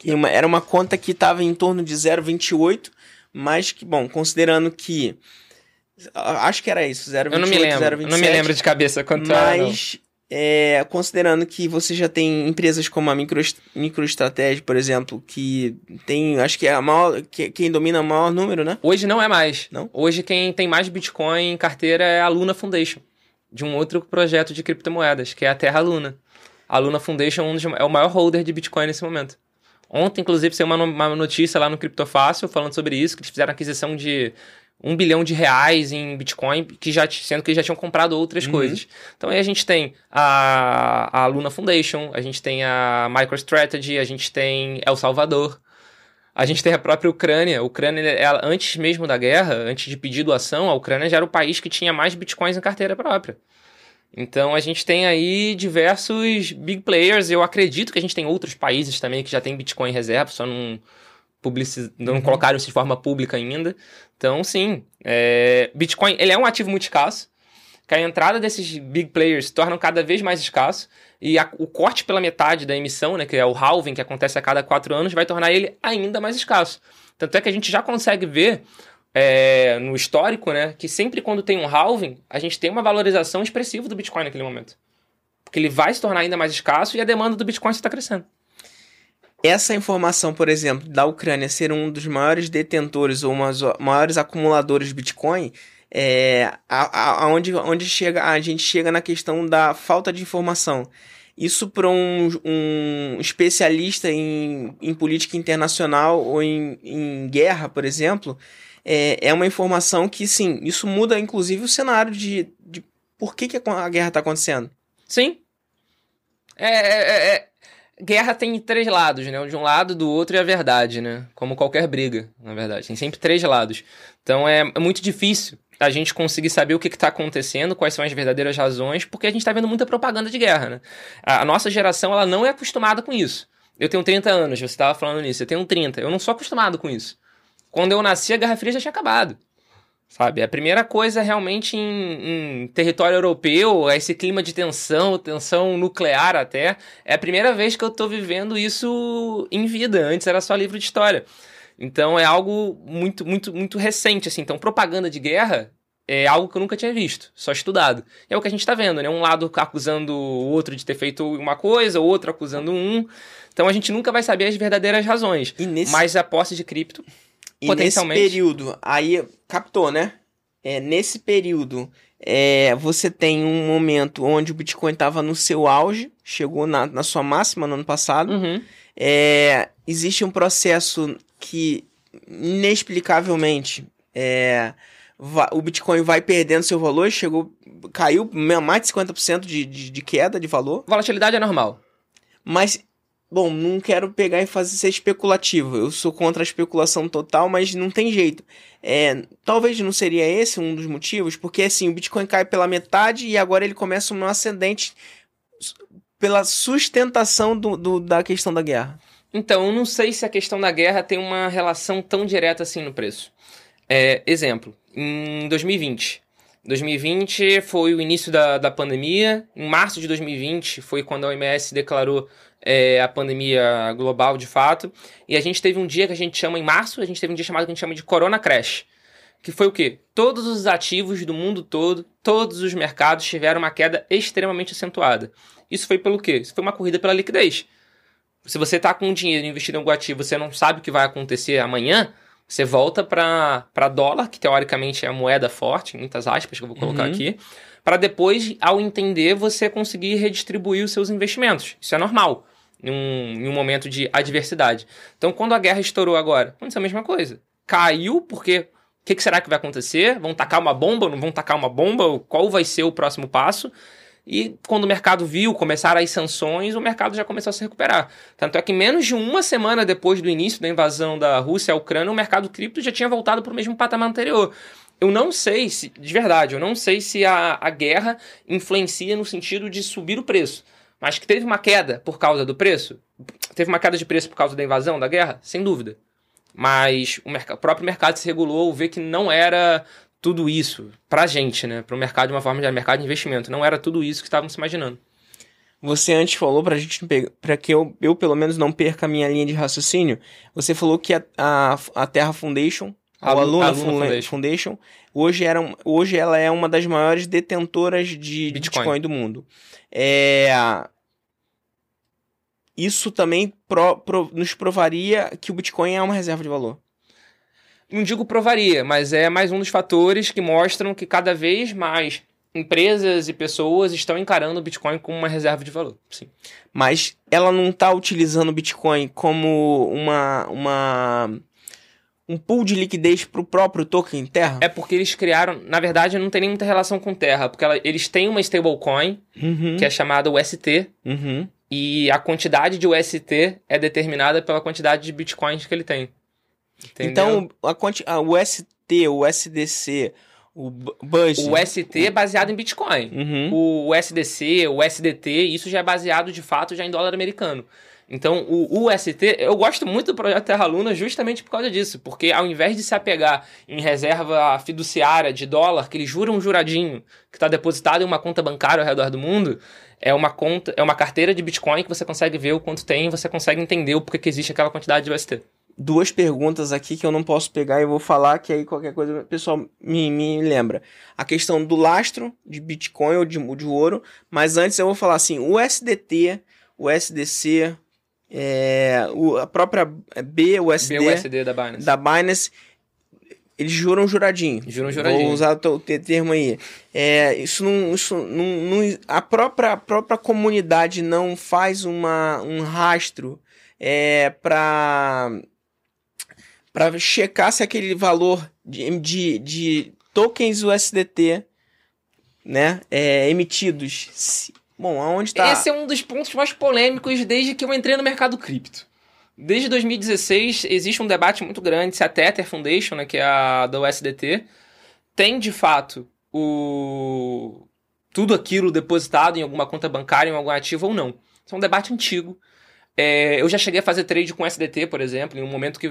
Uma- era uma conta que estava em torno de 0,28, mas que, bom, considerando que. Acho que era isso, 0,28, Eu não me lembro. 0,27. Eu não me lembro de cabeça quanto. Mas, é, considerando que você já tem empresas como a Micro, MicroEstratégia, por exemplo, que tem, acho que é a maior, que, quem domina o maior número, né? Hoje não é mais. Não? Hoje quem tem mais Bitcoin em carteira é a Luna Foundation, de um outro projeto de criptomoedas, que é a Terra Luna. A Luna Foundation é um dos- é o maior holder de Bitcoin nesse momento. Ontem, inclusive, saiu uma, uma notícia lá no Criptofácil falando sobre isso, que eles fizeram aquisição de um bilhão de reais em Bitcoin, que já, sendo que eles já tinham comprado outras Uhum. coisas. Então aí a gente tem a, a Luna Foundation, a gente tem a MicroStrategy, a gente tem El Salvador, a gente tem a própria Ucrânia. A Ucrânia, ela, antes mesmo da guerra, antes de pedir doação, a Ucrânia já era o país que tinha mais bitcoins em carteira própria. Então a gente tem aí diversos big players. Eu acredito que a gente tem outros países também que já tem Bitcoin em reserva, só não, publici... não colocaram isso de forma pública ainda. Então, sim, é, Bitcoin ele é um ativo muito escasso. Que a entrada desses big players se torna cada vez mais escasso. E a- o corte pela metade da emissão, né, que é o halving, que acontece a cada quatro anos, vai tornar ele ainda mais escasso. Tanto é que a gente já consegue ver é, no histórico, né, que sempre quando tem um halving, a gente tem uma valorização expressiva do Bitcoin naquele momento. Porque ele vai se tornar ainda mais escasso e a demanda do Bitcoin está crescendo. Essa informação, por exemplo, da Ucrânia ser um dos maiores detentores ou umas maiores acumuladores de Bitcoin, é a- a- aonde, onde chega, a gente chega na questão da falta de informação. Isso para um, um especialista em, em política internacional ou em, em guerra, por exemplo, é, é uma informação que, sim, isso muda inclusive o cenário de, de por que, que a guerra está acontecendo. Sim. É, é- é- é- Guerra tem três lados, né? De um lado, do outro é a verdade, né? Como qualquer briga, na verdade. Tem sempre três lados. Então é, é muito difícil a gente conseguir saber o que está acontecendo, quais são as verdadeiras razões, porque a gente está vendo muita propaganda de guerra, né? A, a nossa geração, ela não é acostumada com isso. Eu tenho 30 anos, você estava falando nisso. Eu tenho 30. Eu não sou acostumado com isso. Quando eu nasci, a Guerra Fria já tinha acabado. Sabe? A primeira coisa realmente em, em território europeu, é esse clima de tensão, tensão nuclear até, é a primeira vez que eu tô vivendo isso em vida. Antes era só livro de história. Então é algo muito, muito, muito recente, assim. Então, propaganda de guerra é algo que eu nunca tinha visto, só estudado. E é o que a gente tá vendo, né? Um lado acusando o outro de ter feito uma coisa, o outro acusando um. Então a gente nunca vai saber as verdadeiras razões. E nesse Mas a posse de cripto E nesse período, aí captou, né? É, nesse período, é, você tem um momento onde o Bitcoin estava no seu auge, chegou na, na sua máxima no ano passado. Uhum. É, existe um processo que, inexplicavelmente, é, o Bitcoin vai perdendo seu valor, chegou, caiu mais de 50% de, de, de queda de valor. Volatilidade é normal. Mas, bom, não quero pegar e fazer ser especulativo. Eu sou contra a especulação total, mas não tem jeito. É, talvez não seria esse um dos motivos, porque assim, o Bitcoin cai pela metade e agora ele começa um ascendente pela sustentação do, do- da questão da guerra. Então, eu não sei se a questão da guerra tem uma relação tão direta assim no preço. É, exemplo, em 2020. 2020 foi o início da, da pandemia. Em março de 2020 foi quando a OMS declarou é, a pandemia global de fato. E a gente teve um dia que a gente chama, em março, a gente teve um dia chamado que a gente chama de Corona Crash. Que foi o quê? Todos os ativos do mundo todo, todos os mercados tiveram uma queda extremamente acentuada. Isso foi pelo quê? Isso foi uma corrida pela liquidez. Se você está com dinheiro investido em algum ativo, você não sabe o que vai acontecer amanhã, Você volta para dólar, que teoricamente é a moeda forte, muitas aspas que eu vou colocar Uhum. aqui, para depois, ao entender, você conseguir redistribuir os seus investimentos. Isso é normal em um, em um momento de adversidade. Então, quando a guerra estourou agora, aconteceu a mesma coisa. Caiu porque o que, que será que vai acontecer? Vão tacar uma bomba? Não vão tacar uma bomba? Qual vai ser o próximo passo? E quando o mercado viu, começaram as sanções, o mercado já começou a se recuperar. Tanto é que menos de uma semana depois do início da invasão da Rússia à Ucrânia, o mercado cripto já tinha voltado para o mesmo patamar anterior. Eu não sei se, de verdade, eu não sei se a, a guerra influencia no sentido de subir o preço. Mas que teve uma queda por causa do preço? Teve uma queda de preço por causa da invasão, da guerra? Sem dúvida. Mas o, o próprio mercado se regulou, vê que não era tudo isso pra gente, né? Para o mercado de uma forma de mercado de investimento. Não era tudo isso que estavam se imaginando. Você antes falou pra gente para que eu, eu pelo menos não perca a minha linha de raciocínio. Você falou que a, a, a Terra Foundation, a, A Lu- Luna, a Foundation. Foundation, hoje, era, hoje ela é uma das maiores detentoras de Bitcoin, Bitcoin. do mundo. É, isso também pro- pro- nos provaria que o Bitcoin é uma reserva de valor. Não digo provaria, mas é mais um dos fatores que mostram que cada vez mais empresas e pessoas estão encarando o Bitcoin como uma reserva de valor. Sim. Mas ela não está utilizando o Bitcoin como uma, uma um pool de liquidez para o próprio token Terra? É porque eles criaram, na verdade, não tem nem muita relação com Terra, porque ela- eles têm uma stablecoin Uhum, que é chamada UST, uhum. e a quantidade de UST é determinada pela quantidade de bitcoins que ele tem. Entendeu? Então, a a, o ST, o SDC, o B- BUSD... o UST é baseado em Bitcoin. Uhum. O USDC, o USDT, isso já é baseado de fato já em dólar americano. Então, o UST, eu gosto muito do projeto Terra Luna justamente por causa disso, porque ao invés de se apegar em reserva fiduciária de dólar, que eles juram um juradinho, que está depositado em uma conta bancária ao redor do mundo, é uma conta, é uma carteira de Bitcoin que você consegue ver o quanto tem, você consegue entender o porquê que existe aquela quantidade de UST. Duas perguntas aqui que eu não posso pegar e vou falar, que aí qualquer coisa o pessoal me, me lembra. A questão do lastro de Bitcoin ou de, de ouro, mas antes eu vou falar assim, o SDT, o SDC, é, o, a própria B, o SD... BUSD da Binance. da Binance, eles juram juradinho. Juram juradinho. Vou usar o termo aí. É, isso não, isso não, não- a própria, a própria comunidade não faz uma, um rastro é, para para checar se aquele valor de, de, de tokens USDT né, é, emitidos. se- bom, aonde tá? Esse é um dos pontos mais polêmicos desde que eu entrei no mercado cripto. Desde 2016 existe um debate muito grande se a Tether Foundation, né, que é a da USDT, tem de fato o tudo aquilo depositado em alguma conta bancária, em algum ativo ou não. Isso é um debate antigo. É, eu já cheguei a fazer trade com SDT, por exemplo, em um momento que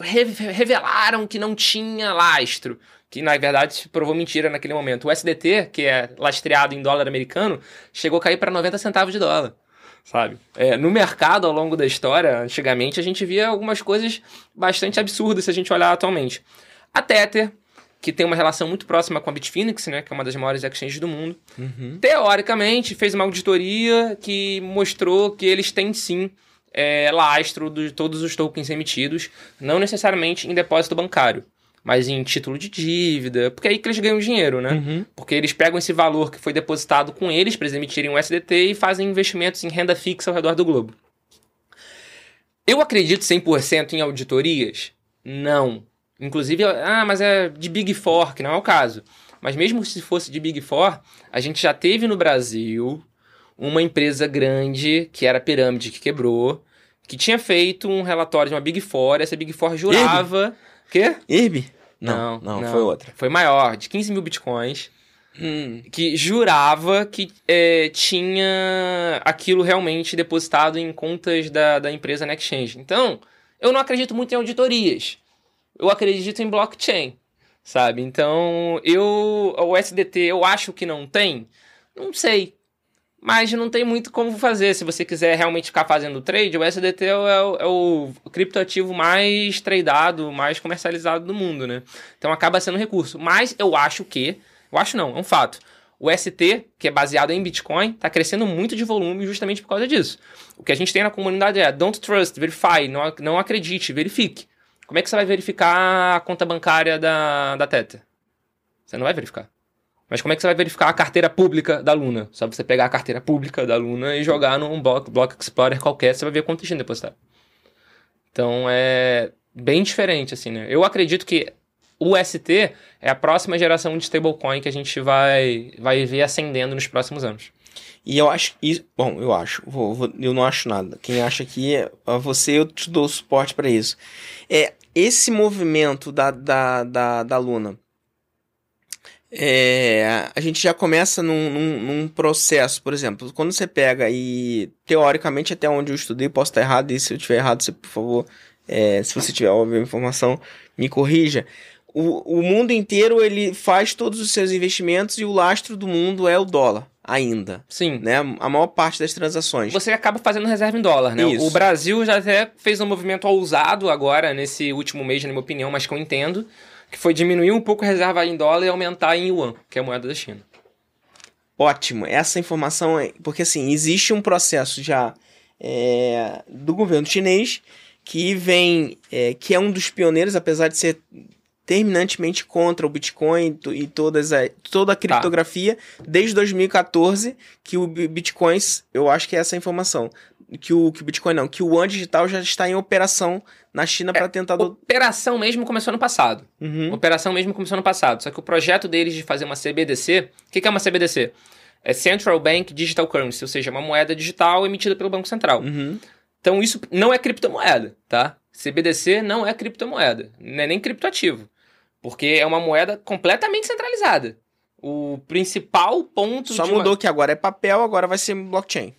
re- revelaram que não tinha lastro. Que na verdade provou mentira naquele momento. O SDT, que é lastreado em dólar americano, chegou a cair para 90 centavos de dólar. Sabe? É, no mercado, ao longo da história, antigamente, a gente via algumas coisas bastante absurdas se a gente olhar atualmente. A Tether, que tem uma relação muito próxima com a Bitfinex, né, que é uma das maiores exchanges do mundo, Uhum. teoricamente fez uma auditoria que mostrou que eles têm sim é, lastro de todos os tokens emitidos, não necessariamente em depósito bancário, mas em título de dívida, porque é aí que eles ganham dinheiro, né? Uhum. Porque eles pegam esse valor que foi depositado com eles para eles emitirem um SDT e fazem investimentos em renda fixa ao redor do globo. Eu acredito 100% em auditorias? Não. Inclusive, ah, mas é de Big Four, que não é o caso. Mas mesmo se fosse de Big Four, a gente já teve no Brasil uma empresa grande, que era a Pirâmide, que quebrou, que tinha feito um relatório de uma Big Four, essa Big Four jurava... Quê? IRB? Não, não, foi outra. Foi maior, de 15 mil bitcoins Hum. que jurava que é, tinha aquilo realmente depositado em contas da, da empresa na exchange. Então, eu não acredito muito em auditorias. Eu acredito em blockchain, sabe? Então, eu o SDT eu acho que não tem, não sei. Mas não tem muito como fazer. Se você quiser realmente ficar fazendo trade, o SDT é o, é o criptoativo mais tradeado, mais comercializado do mundo, né? Então acaba sendo recurso. Mas eu acho que eu acho não, é um fato. O ST, que é baseado em Bitcoin, está crescendo muito de volume justamente por causa disso. O que a gente tem na comunidade é don't trust, verify, não, não acredite, verifique. Como é que você vai verificar a conta bancária da, da Tether? Você não vai verificar. Mas como é que você vai verificar a carteira pública da Luna? Só você pegar a carteira pública da Luna e jogar num block, block Explorer qualquer, você vai ver quanto tinha depositado. Então é bem diferente, assim, né? Eu acredito que o ST é a próxima geração de stablecoin que a gente vai, vai ver ascendendo nos próximos anos. E eu acho. E, bom, eu acho. Vou, vou- eu não acho nada. Quem acha que é você, eu te dou suporte para isso. É esse movimento da, da, da, da Luna. É, a gente já começa num, num, num processo, por exemplo, quando você pega e teoricamente até onde eu estudei, posso estar errado, e se eu estiver errado, você, por favor, é, se você tiver óbvio a informação, me corrija. O, o mundo inteiro ele faz todos os seus investimentos e o lastro do mundo é o dólar, ainda Sim. né? A maior parte das transações. Você acaba fazendo reserva em dólar, né? Isso. O Brasil já até fez um movimento ousado agora, nesse último mês, na minha opinião, mas que eu entendo, que foi diminuir um pouco a reserva em dólar e aumentar em yuan, que é a moeda da China. Ótimo. Essa informação é. Porque assim, existe um processo já é, do governo chinês que vem. é, que é um dos pioneiros, apesar de ser terminantemente contra o Bitcoin e to- todas a, toda a criptografia, desde 2014, que o Bi- Bitcoin, eu acho que é essa a informação. Que o, que o Bitcoin não, que o Yuan digital já está em operação na China para tentar. do- Operação mesmo começou no passado. Uhum. Operação mesmo começou no passado. Só que o projeto deles de fazer uma CBDC. O que, que é uma CBDC? É Central Bank Digital Currency, ou seja, uma moeda digital emitida pelo Banco Central. Uhum. Então isso não é criptomoeda, tá? CBDC não é criptomoeda, não é nem criptoativo, porque é uma moeda completamente centralizada. O principal ponto Só de uma- mudou que agora é papel, agora vai ser blockchain.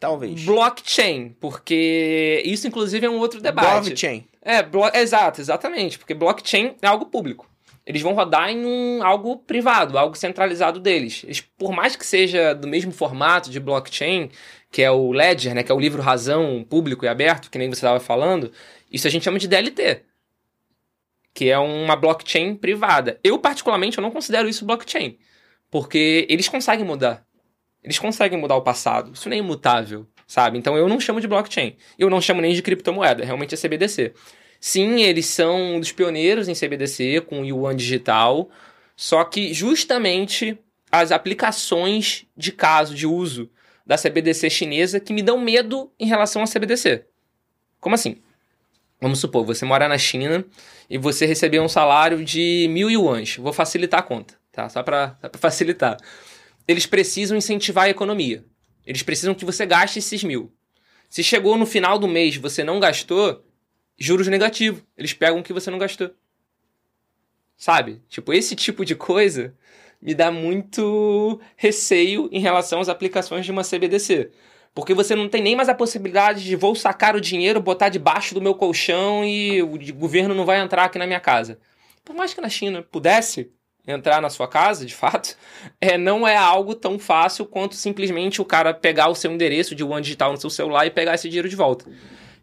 Talvez. blockchain, porque isso inclusive é um outro debate. Blockchain. É, blo- exato, exatamente, porque blockchain é algo público. Eles vão rodar em um algo privado, algo centralizado deles. Eles, por mais que seja do mesmo formato de blockchain, que é o Ledger, né, que é o livro razão público e aberto, que nem você estava falando, isso a gente chama de DLT, que é uma blockchain privada. Eu particularmente eu não considero isso blockchain, porque eles conseguem mudar. Eles conseguem mudar o passado. Isso não é imutável, sabe? Então eu não chamo de blockchain. Eu não chamo nem de criptomoeda, realmente é CBDC. Sim, eles são um dos pioneiros em CBDC com o Yuan digital, só que justamente as aplicações de caso de uso da CBDC chinesa que me dão medo em relação à CBDC. Como assim? Vamos supor, você mora na China e você recebeu um salário de mil yuans. Vou facilitar a conta, tá? Só para facilitar. Eles precisam incentivar a economia. Eles precisam que você gaste esses mil. Se chegou no final do mês você não gastou, juros negativos. Eles pegam o que você não gastou. Sabe? Tipo, esse tipo de coisa me dá muito receio em relação às aplicações de uma CBDC. Porque você não tem nem mais a possibilidade de vou sacar o dinheiro, botar debaixo do meu colchão e o governo não vai entrar aqui na minha casa. Por mais que na China pudesse entrar na sua casa, de fato, é, não é algo tão fácil quanto simplesmente o cara pegar o seu endereço de One Digital no seu celular e pegar esse dinheiro de volta.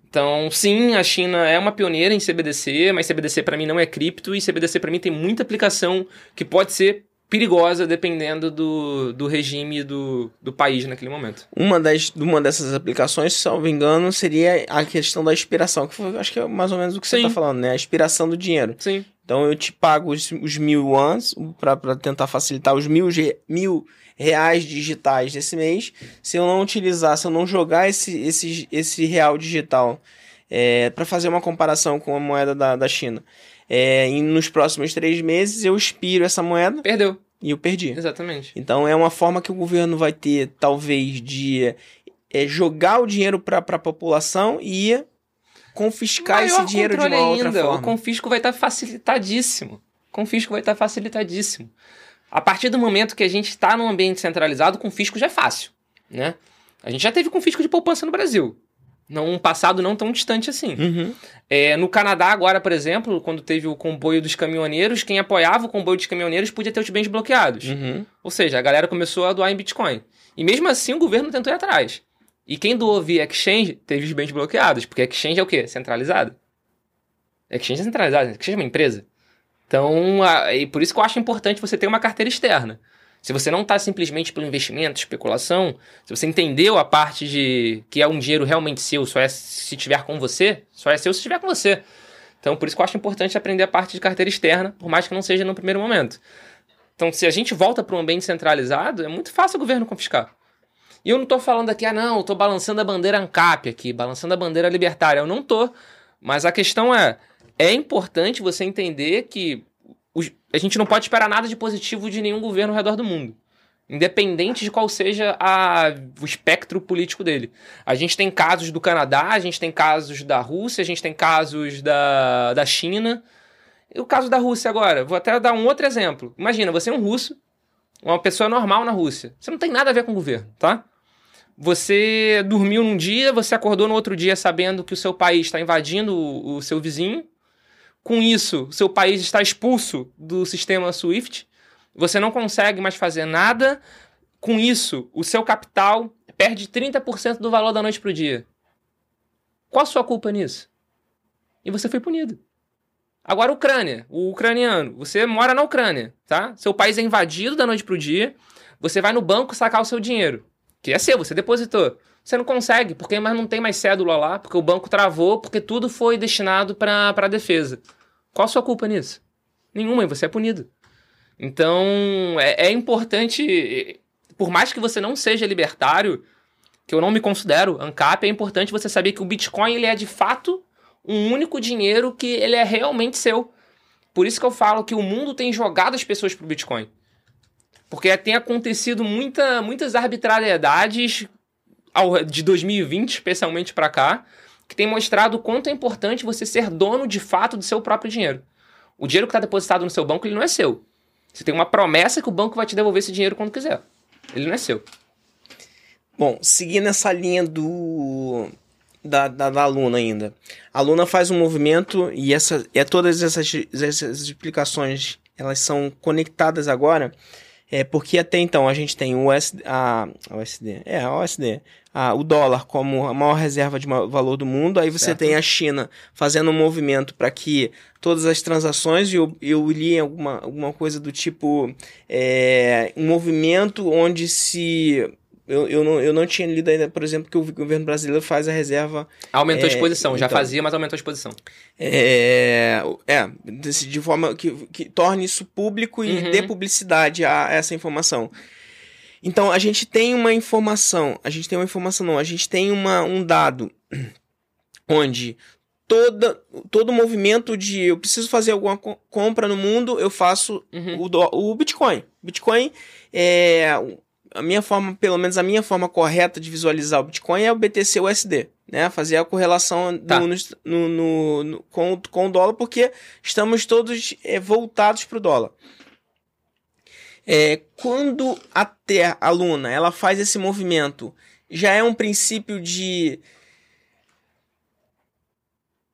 Então, sim, a China é uma pioneira em CBDC, mas CBDC para mim não é cripto e CBDC para mim tem muita aplicação que pode ser perigosa dependendo do, do regime do, do país naquele momento. Uma, das, uma dessas aplicações, se não me engano, seria a questão da expiração, que foi, acho que é mais ou menos o que você está falando, né? A expiração do dinheiro. Sim. Então eu te pago os, os mil yuans para tentar facilitar os mil, mil reais digitais desse mês. Se eu não utilizar, se eu não jogar esse, esse, esse real digital é, para fazer uma comparação com a moeda da, da China, é, e nos próximos três meses eu expiro essa moeda Perdeu. e eu perdi. Exatamente. Então é uma forma que o governo vai ter, talvez, de é, jogar o dinheiro para a população e confiscar esse Maior dinheiro de uma outra ainda, forma. O confisco vai estar facilitadíssimo. O confisco vai estar facilitadíssimo. A partir do momento que a gente está num ambiente centralizado, o confisco já é fácil, né? A gente já teve confisco de poupança no Brasil. Não um passado não tão distante assim. Uhum. É, no Canadá, agora, por exemplo, quando teve o comboio dos caminhoneiros, quem apoiava o comboio dos caminhoneiros podia ter os bens bloqueados. Uhum. Ou seja, a galera começou a doar em Bitcoin. E mesmo assim o governo tentou ir atrás. E quem doou via exchange teve os bens bloqueados, porque exchange é o quê? Centralizado. Exchange é centralizado, exchange é uma empresa. Então, a- e por isso que eu acho importante você ter uma carteira externa. Se você não está simplesmente pelo investimento, especulação, se você entendeu a parte de que é um dinheiro realmente seu, só é se tiver com você, só é seu se tiver com você. Então, por isso que eu acho importante aprender a parte de carteira externa, por mais que não seja no primeiro momento. Então, se a gente volta para um ambiente centralizado, é muito fácil o governo confiscar. E eu não estou falando aqui, ah, não, tô balançando a bandeira ANCAP aqui, balançando a bandeira libertária. Eu não tô. Mas a questão é, é importante você entender que a gente não pode esperar nada de positivo de nenhum governo ao redor do mundo. Independente de qual seja a- o espectro político dele. A gente tem casos do Canadá, a gente tem casos da Rússia, a gente tem casos da, da China. E o caso da Rússia agora, vou até dar um outro exemplo. Imagina, você é um russo, uma pessoa normal na Rússia. Você não tem nada a ver com o governo, tá? Você dormiu num dia, você acordou no outro dia sabendo que o seu país está invadindo o, o seu vizinho. Com isso, o seu país está expulso do sistema SWIFT. Você não consegue mais fazer nada. Com isso, o seu capital perde 30% do valor da noite para o dia. Qual a sua culpa nisso? E você foi punido. Agora, Ucrânia, o ucraniano, você mora na Ucrânia, tá? Seu país é invadido da noite pro dia, você vai no banco sacar o seu dinheiro, que é seu, você depositou. Você não consegue, porque mas não tem mais cédula lá, porque o banco travou, porque tudo foi destinado para a defesa. Qual a sua culpa nisso? Nenhuma, e você é punido. Então, é, é importante, por mais que você não seja libertário, que eu não me considero ANCAP, é importante você saber que o Bitcoin ele é de fato um único dinheiro que ele é realmente seu. Por isso que eu falo que o mundo tem jogado as pessoas pro Bitcoin. Porque tem acontecido muita, muitas arbitrariedades de 2020, especialmente para cá, que tem mostrado o quanto é importante você ser dono de fato do seu próprio dinheiro. O dinheiro que está depositado no seu banco, ele não é seu. Você tem uma promessa que o banco vai te devolver esse dinheiro quando quiser. Ele não é seu. Bom, seguindo essa linha do da, da, da Luna ainda. A Luna faz um movimento e essa, é todas essas, essas explicações elas são conectadas agora. É porque até então a gente tem o USD, a, a USD, é a USD, a, o dólar como a maior reserva de valor do mundo. Aí você Certo. tem a China fazendo um movimento para que todas as transações, e eu, eu li alguma, alguma coisa do tipo é, um movimento onde se eu, eu, não, eu não tinha lido ainda, por exemplo, que o governo brasileiro faz a reserva. Aumentou a É, exposição. Já então. fazia, mas aumentou a exposição. É, é de forma que, que torne isso público e Uhum. dê publicidade a essa informação. Então, a gente tem uma informação, a gente tem uma informação, não, a gente tem uma, um dado onde toda, todo movimento de eu preciso fazer alguma co- compra no mundo, eu faço Uhum. o, o Bitcoin. Bitcoin é a minha forma, pelo menos a minha forma correta de visualizar o Bitcoin é o BTC USD, né? Fazer a correlação Tá. no, no- no- no- com, o- com o dólar, porque estamos todos é, voltados para o dólar. É, quando a Terra, a Luna, ela faz esse movimento, já é um princípio de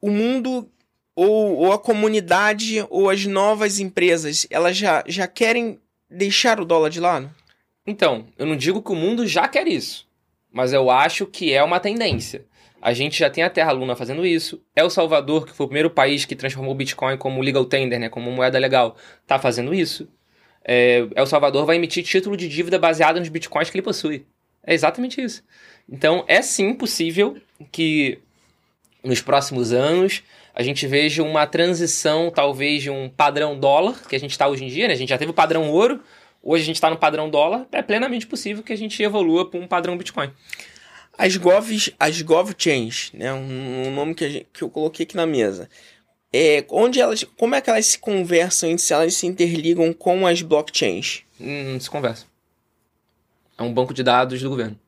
o mundo ou, ou a comunidade ou as novas empresas, elas já, já querem deixar o dólar de lado? Então, eu não digo que o mundo já quer isso, mas eu acho que é uma tendência. A gente já tem a Terra Luna fazendo isso. El Salvador, que foi o primeiro país que transformou o Bitcoin como legal tender, né, como moeda legal, tá fazendo isso. É, El Salvador vai emitir título de dívida baseado nos bitcoins que ele possui. É exatamente isso. Então, é sim possível que nos próximos anos a gente veja uma transição, talvez, de um padrão dólar, que a gente está hoje em dia, né? A gente já teve o padrão ouro, hoje a gente está no padrão dólar, é plenamente possível que a gente evolua para um padrão Bitcoin. As govs, as GovChains, né, um, um nome que, a gente- que eu coloquei aqui na mesa. É, onde elas, como é que elas se conversam entre si, elas se interligam com as blockchains? Hum, Não se conversa. É um banco de dados do governo.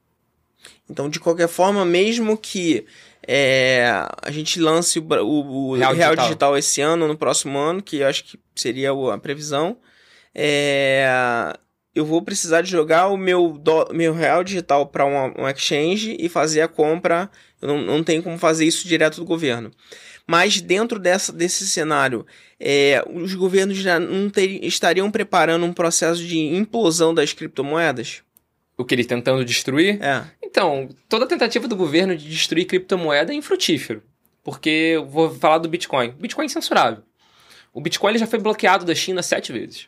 Então, de qualquer forma, mesmo que é, a gente lance o, o- o Real Real, Digital. digital. esse ano, no próximo ano, que eu acho que seria a previsão, é, eu vou precisar de jogar o meu, dó- meu Real Digital para um exchange e fazer a compra. Eu não, não tenho como fazer isso direto do governo. Mas dentro dessa, desse cenário, é, os governos já não teri- estariam preparando um processo de implosão das criptomoedas? O que ele tentando destruir É. Então, toda tentativa do governo de destruir criptomoeda é infrutífero. Porque eu vou falar do Bitcoin. Bitcoin é incensurável. O Bitcoin já foi bloqueado da China sete vezes.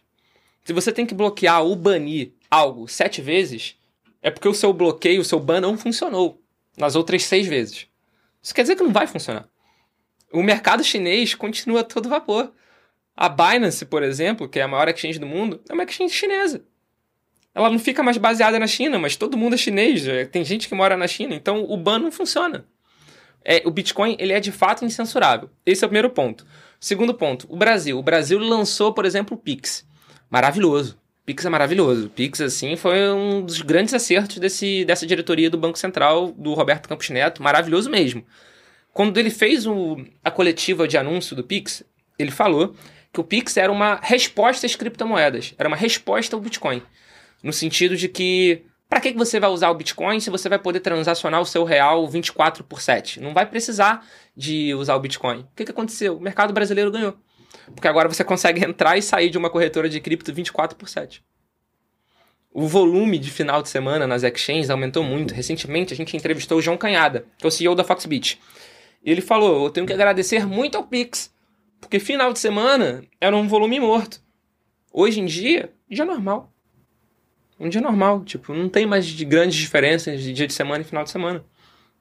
Se você tem que bloquear ou banir algo sete vezes, é porque o seu bloqueio, o seu ban não funcionou nas outras seis vezes. Isso quer dizer que não vai funcionar. O mercado chinês continua todo vapor. A Binance, por exemplo, que é a maior exchange do mundo, é uma exchange chinesa. Ela não fica mais baseada na China, mas todo mundo é chinês. é, Tem gente que mora na China, então o ban não funciona. É, o Bitcoin ele é de fato incensurável. Esse é o primeiro ponto. Segundo ponto, o Brasil. O Brasil lançou, por exemplo, o Pix. Maravilhoso. Pix é maravilhoso. Pix, assim, foi um dos grandes acertos desse, dessa diretoria do Banco Central, do Roberto Campos Neto. Maravilhoso mesmo. Quando ele fez o, a coletiva de anúncio do Pix, ele falou que o Pix era uma resposta às criptomoedas. Era uma resposta ao Bitcoin. No sentido de que, para que você vai usar o Bitcoin se você vai poder transacionar o seu real 24 por 7? Não vai precisar de usar o Bitcoin. O que, que aconteceu? O mercado brasileiro ganhou. Porque agora você consegue entrar e sair de uma corretora de cripto 24 por 7. O volume de final de semana nas exchanges aumentou muito. Recentemente a gente entrevistou o João Canhada, que é o CEO da Foxbit. E ele falou: Eu tenho que agradecer muito ao Pix, porque final de semana era um volume morto. Hoje em dia, dia normal. Um dia normal, tipo, não tem mais de grandes diferenças de dia de semana e final de semana.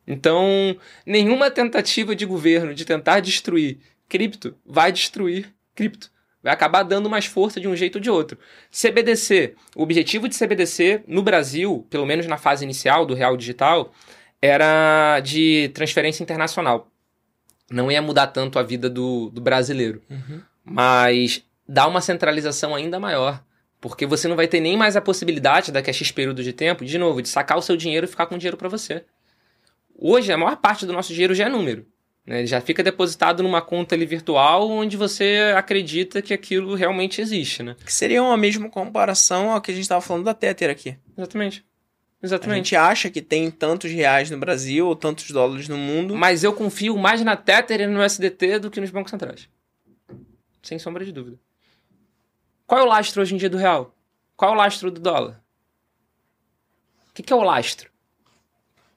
Então, nenhuma tentativa de governo de tentar destruir cripto vai destruir cripto. Vai acabar dando mais força de um jeito ou de outro. CBDC. O objetivo de CBDC no Brasil, pelo menos na fase inicial do Real Digital, era de transferência internacional. Não ia mudar tanto a vida do, do brasileiro. Mas dá uma centralização ainda maior. Porque você não vai ter nem mais a possibilidade, daqui a X período de tempo, de novo, de sacar o seu dinheiro e ficar com o dinheiro para você. Hoje, a maior parte do nosso dinheiro já é número. Né? Ele já fica depositado numa conta ali virtual onde você acredita que aquilo realmente existe, né? Que seria uma mesma comparação ao que a gente estava falando da Tether aqui. Exatamente. A Exatamente. gente acha que tem tantos reais no Brasil ou tantos dólares no mundo. Mas eu confio mais na Tether e no SDT do que nos bancos centrais. Sem sombra de dúvida. Qual é o lastro hoje em dia do real? Qual é o lastro do dólar? O que, que é o lastro?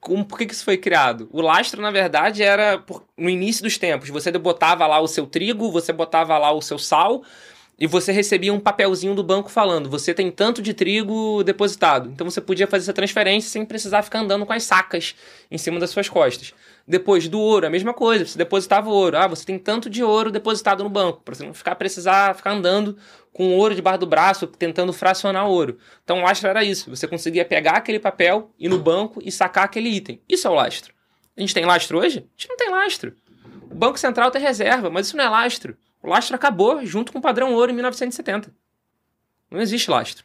Como, por que, que isso foi criado? O lastro, na verdade, era por- no início dos tempos. Você botava lá o seu trigo, você botava lá o seu sal, e você recebia um papelzinho do banco falando: você tem tanto de trigo depositado. Então você podia fazer essa transferência sem precisar ficar andando com as sacas em cima das suas costas. Depois do ouro, a mesma coisa. Você depositava ouro. Ah, você tem tanto de ouro depositado no banco. Para você não ficar precisar ficar andando com ouro debaixo do braço, tentando fracionar ouro. Então o lastro era isso. Você conseguia pegar aquele papel, ir no banco e sacar aquele item. Isso é o lastro. A gente tem lastro hoje? A gente não tem lastro. O Banco Central tem reserva, mas isso não é lastro. O lastro acabou junto com o padrão ouro em 1970. Não existe lastro.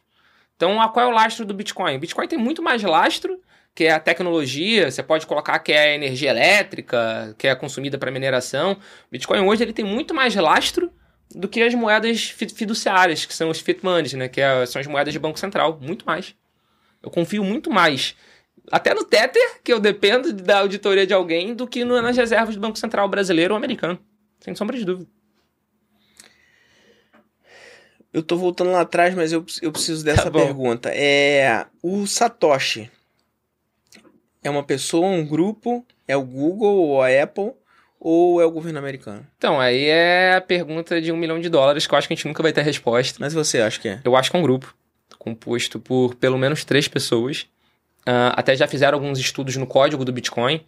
Então, qual é o lastro do Bitcoin? O Bitcoin tem muito mais lastro, que é a tecnologia, você pode colocar que é a energia elétrica, que é consumida para mineração. O Bitcoin hoje ele tem muito mais lastro do que as moedas fi- fiduciárias, que são os fiat monies, né? que é- são as moedas de Banco Central. Muito mais. Eu confio muito mais. Até no Tether, que eu dependo da auditoria de alguém, do que nas reservas do Banco Central brasileiro ou americano. Sem sombra de dúvida. Eu tô voltando lá atrás, mas eu, eu preciso dessa Tá pergunta. É, o Satoshi é uma pessoa, um grupo, é o Google ou a Apple ou é o governo americano? Então, aí é a pergunta de um milhão de dólares, que eu acho que a gente nunca vai ter resposta. Mas você acha que é? Eu acho que é um grupo composto por pelo menos três pessoas. Ah, até já fizeram alguns estudos no código do Bitcoin,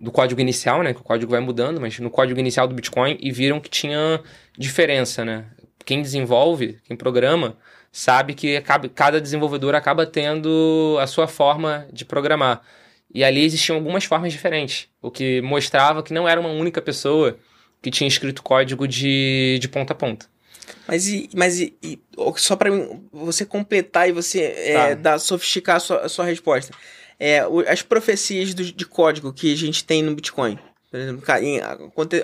do código inicial, né? Que o código vai mudando, mas no código inicial do Bitcoin e viram que tinha diferença, né? Quem desenvolve, quem programa, sabe que cada desenvolvedor acaba tendo a sua forma de programar. E ali existiam algumas formas diferentes, o que mostrava que não era uma única pessoa que tinha escrito código de, de ponta a ponta. Mas e, mas e, e- só mim, você completar e você é, Tá. dar, sofisticar a sua, a sua resposta. É, o- as profecias do- de código que a gente tem no Bitcoin. Por exemplo,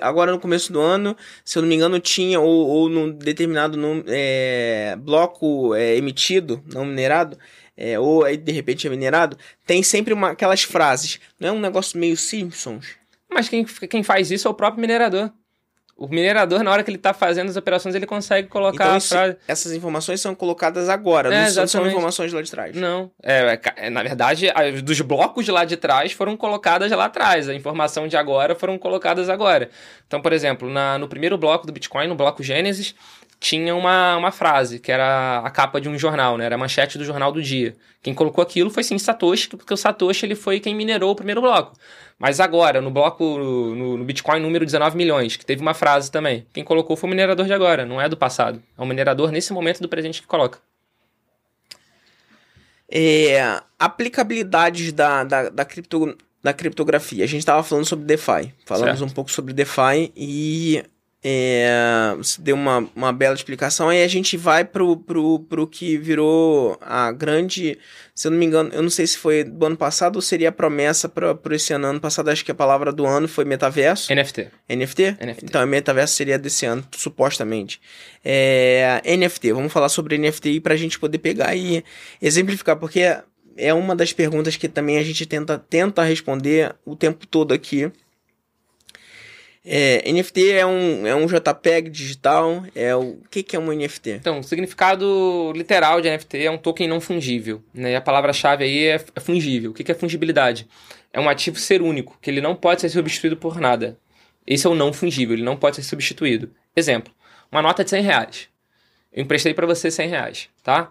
agora no começo do ano, se eu não me engano, tinha, ou, ou num determinado num- é, bloco é, emitido, não minerado, é, ou aí de repente é minerado, tem sempre uma, aquelas frases. Não é um negócio meio Simpsons? Mas quem, quem faz isso é o próprio minerador. O minerador, na hora que ele tá fazendo as operações, ele consegue colocar Então isso- frase. essas informações são colocadas agora, É, não são- informações lá de trás. Não. É, é é, na verdade, dos blocos de lá de trás foram colocadas lá atrás. A informação de agora foram colocadas agora. Então, por exemplo, na- no primeiro bloco do Bitcoin, no bloco Gênesis, tinha uma, uma frase, que era a capa de um jornal, né? Era a manchete do jornal do dia. Quem colocou aquilo foi sim Satoshi, porque o Satoshi ele foi quem minerou o primeiro bloco. Mas agora, no bloco, no, no Bitcoin número 19 milhões, que teve uma frase também. Quem colocou foi o minerador de agora, não é do passado. É o minerador nesse momento do presente que coloca. É, aplicabilidades da, da, da, cripto, da criptografia. A gente estava falando sobre DeFi. Falamos Certo. um pouco sobre DeFi e é, você deu uma, uma bela explicação. Aí a gente vai pro, pro, pro que virou a grande. Se eu não me engano, eu não sei se foi do ano passado ou seria a promessa para esse ano. Ano passado, acho que a palavra do ano foi metaverso. NFT. NFT? NFT. Então, a metaverso seria desse ano, supostamente. É, NFT, vamos falar sobre NFT aí pra gente poder pegar e exemplificar, porque é uma das perguntas que também a gente tenta, tenta responder o tempo todo aqui. É, NFT é um, é um JPEG digital, é o, que, que é um NFT? Então, o significado literal de NFT é um token não fungível. Né? E a palavra-chave aí é, é fungível. O que que é fungibilidade? É um ativo ser único, que ele não pode ser substituído por nada. Esse é o não fungível, ele não pode ser substituído. Exemplo, uma nota de 100 reais. Eu emprestei para você 100 reais, tá?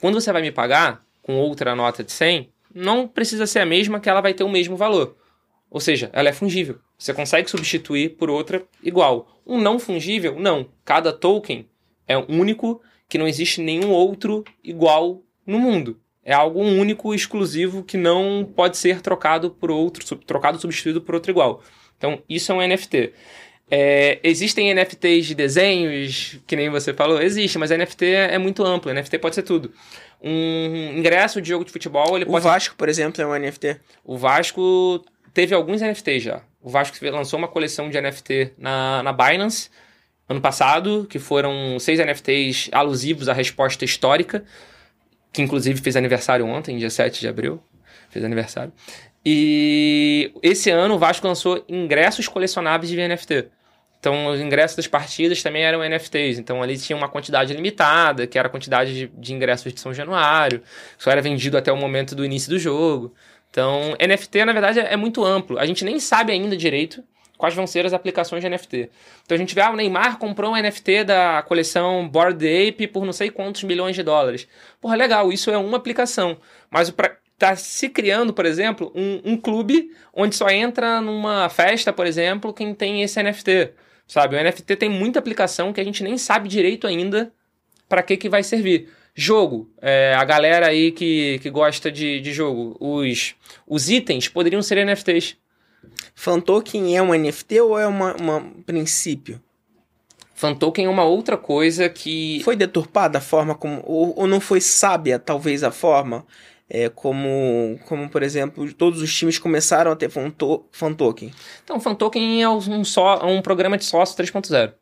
Quando você vai me pagar com outra nota de 100, não precisa ser a mesma que ela vai ter o mesmo valor. Ou seja, ela é fungível. Você consegue substituir por outra igual. Um não fungível, não. Cada token é único, que não existe nenhum outro igual no mundo. É algo único, exclusivo, que não pode ser trocado por outro, trocado, substituído por outro igual. Então, isso é um NFT. É, existem NFTs de desenhos, que nem você falou? Existe, mas NFT é muito amplo. NFT pode ser tudo. Um ingresso de jogo de futebol, ele O pode Vasco, por exemplo, é um NFT. o Vasco teve alguns NFTs já. O Vasco lançou uma coleção de NFT na, na Binance ano passado, que foram seis NFTs alusivos à resposta histórica, que inclusive fez aniversário ontem, dia 7 de abril. Fez aniversário. E esse ano o Vasco lançou ingressos colecionáveis de NFT. Então, os ingressos das partidas também eram NFTs. Então, ali tinha uma quantidade limitada, que era a quantidade de, de ingressos de São Januário. Só era vendido até o momento do início do jogo. Então, NFT, na verdade, é muito amplo. A gente nem sabe ainda direito quais vão ser as aplicações de NFT. Então, a gente vê, ah, o Neymar comprou um NFT da coleção Bored Ape por não sei quantos milhões de dólares. Porra, legal, isso é uma aplicação. Mas pra... tá se criando, por exemplo, um, um clube onde só entra numa festa, por exemplo, quem tem esse NFT. Sabe, o NFT tem muita aplicação que a gente nem sabe direito ainda para que, que vai servir. Jogo, é, a galera aí que, que gosta de, de jogo, os, os itens poderiam ser NFTs. Fan token é um NFT ou é uma princípio? Fan token é uma outra coisa que. Foi deturpada a forma como. Ou, ou não foi sábia, talvez, a forma? É, como, como, por exemplo, todos os times começaram a ter fan, to fan token. Então, fan token é um, só, um programa de sócio 3.0.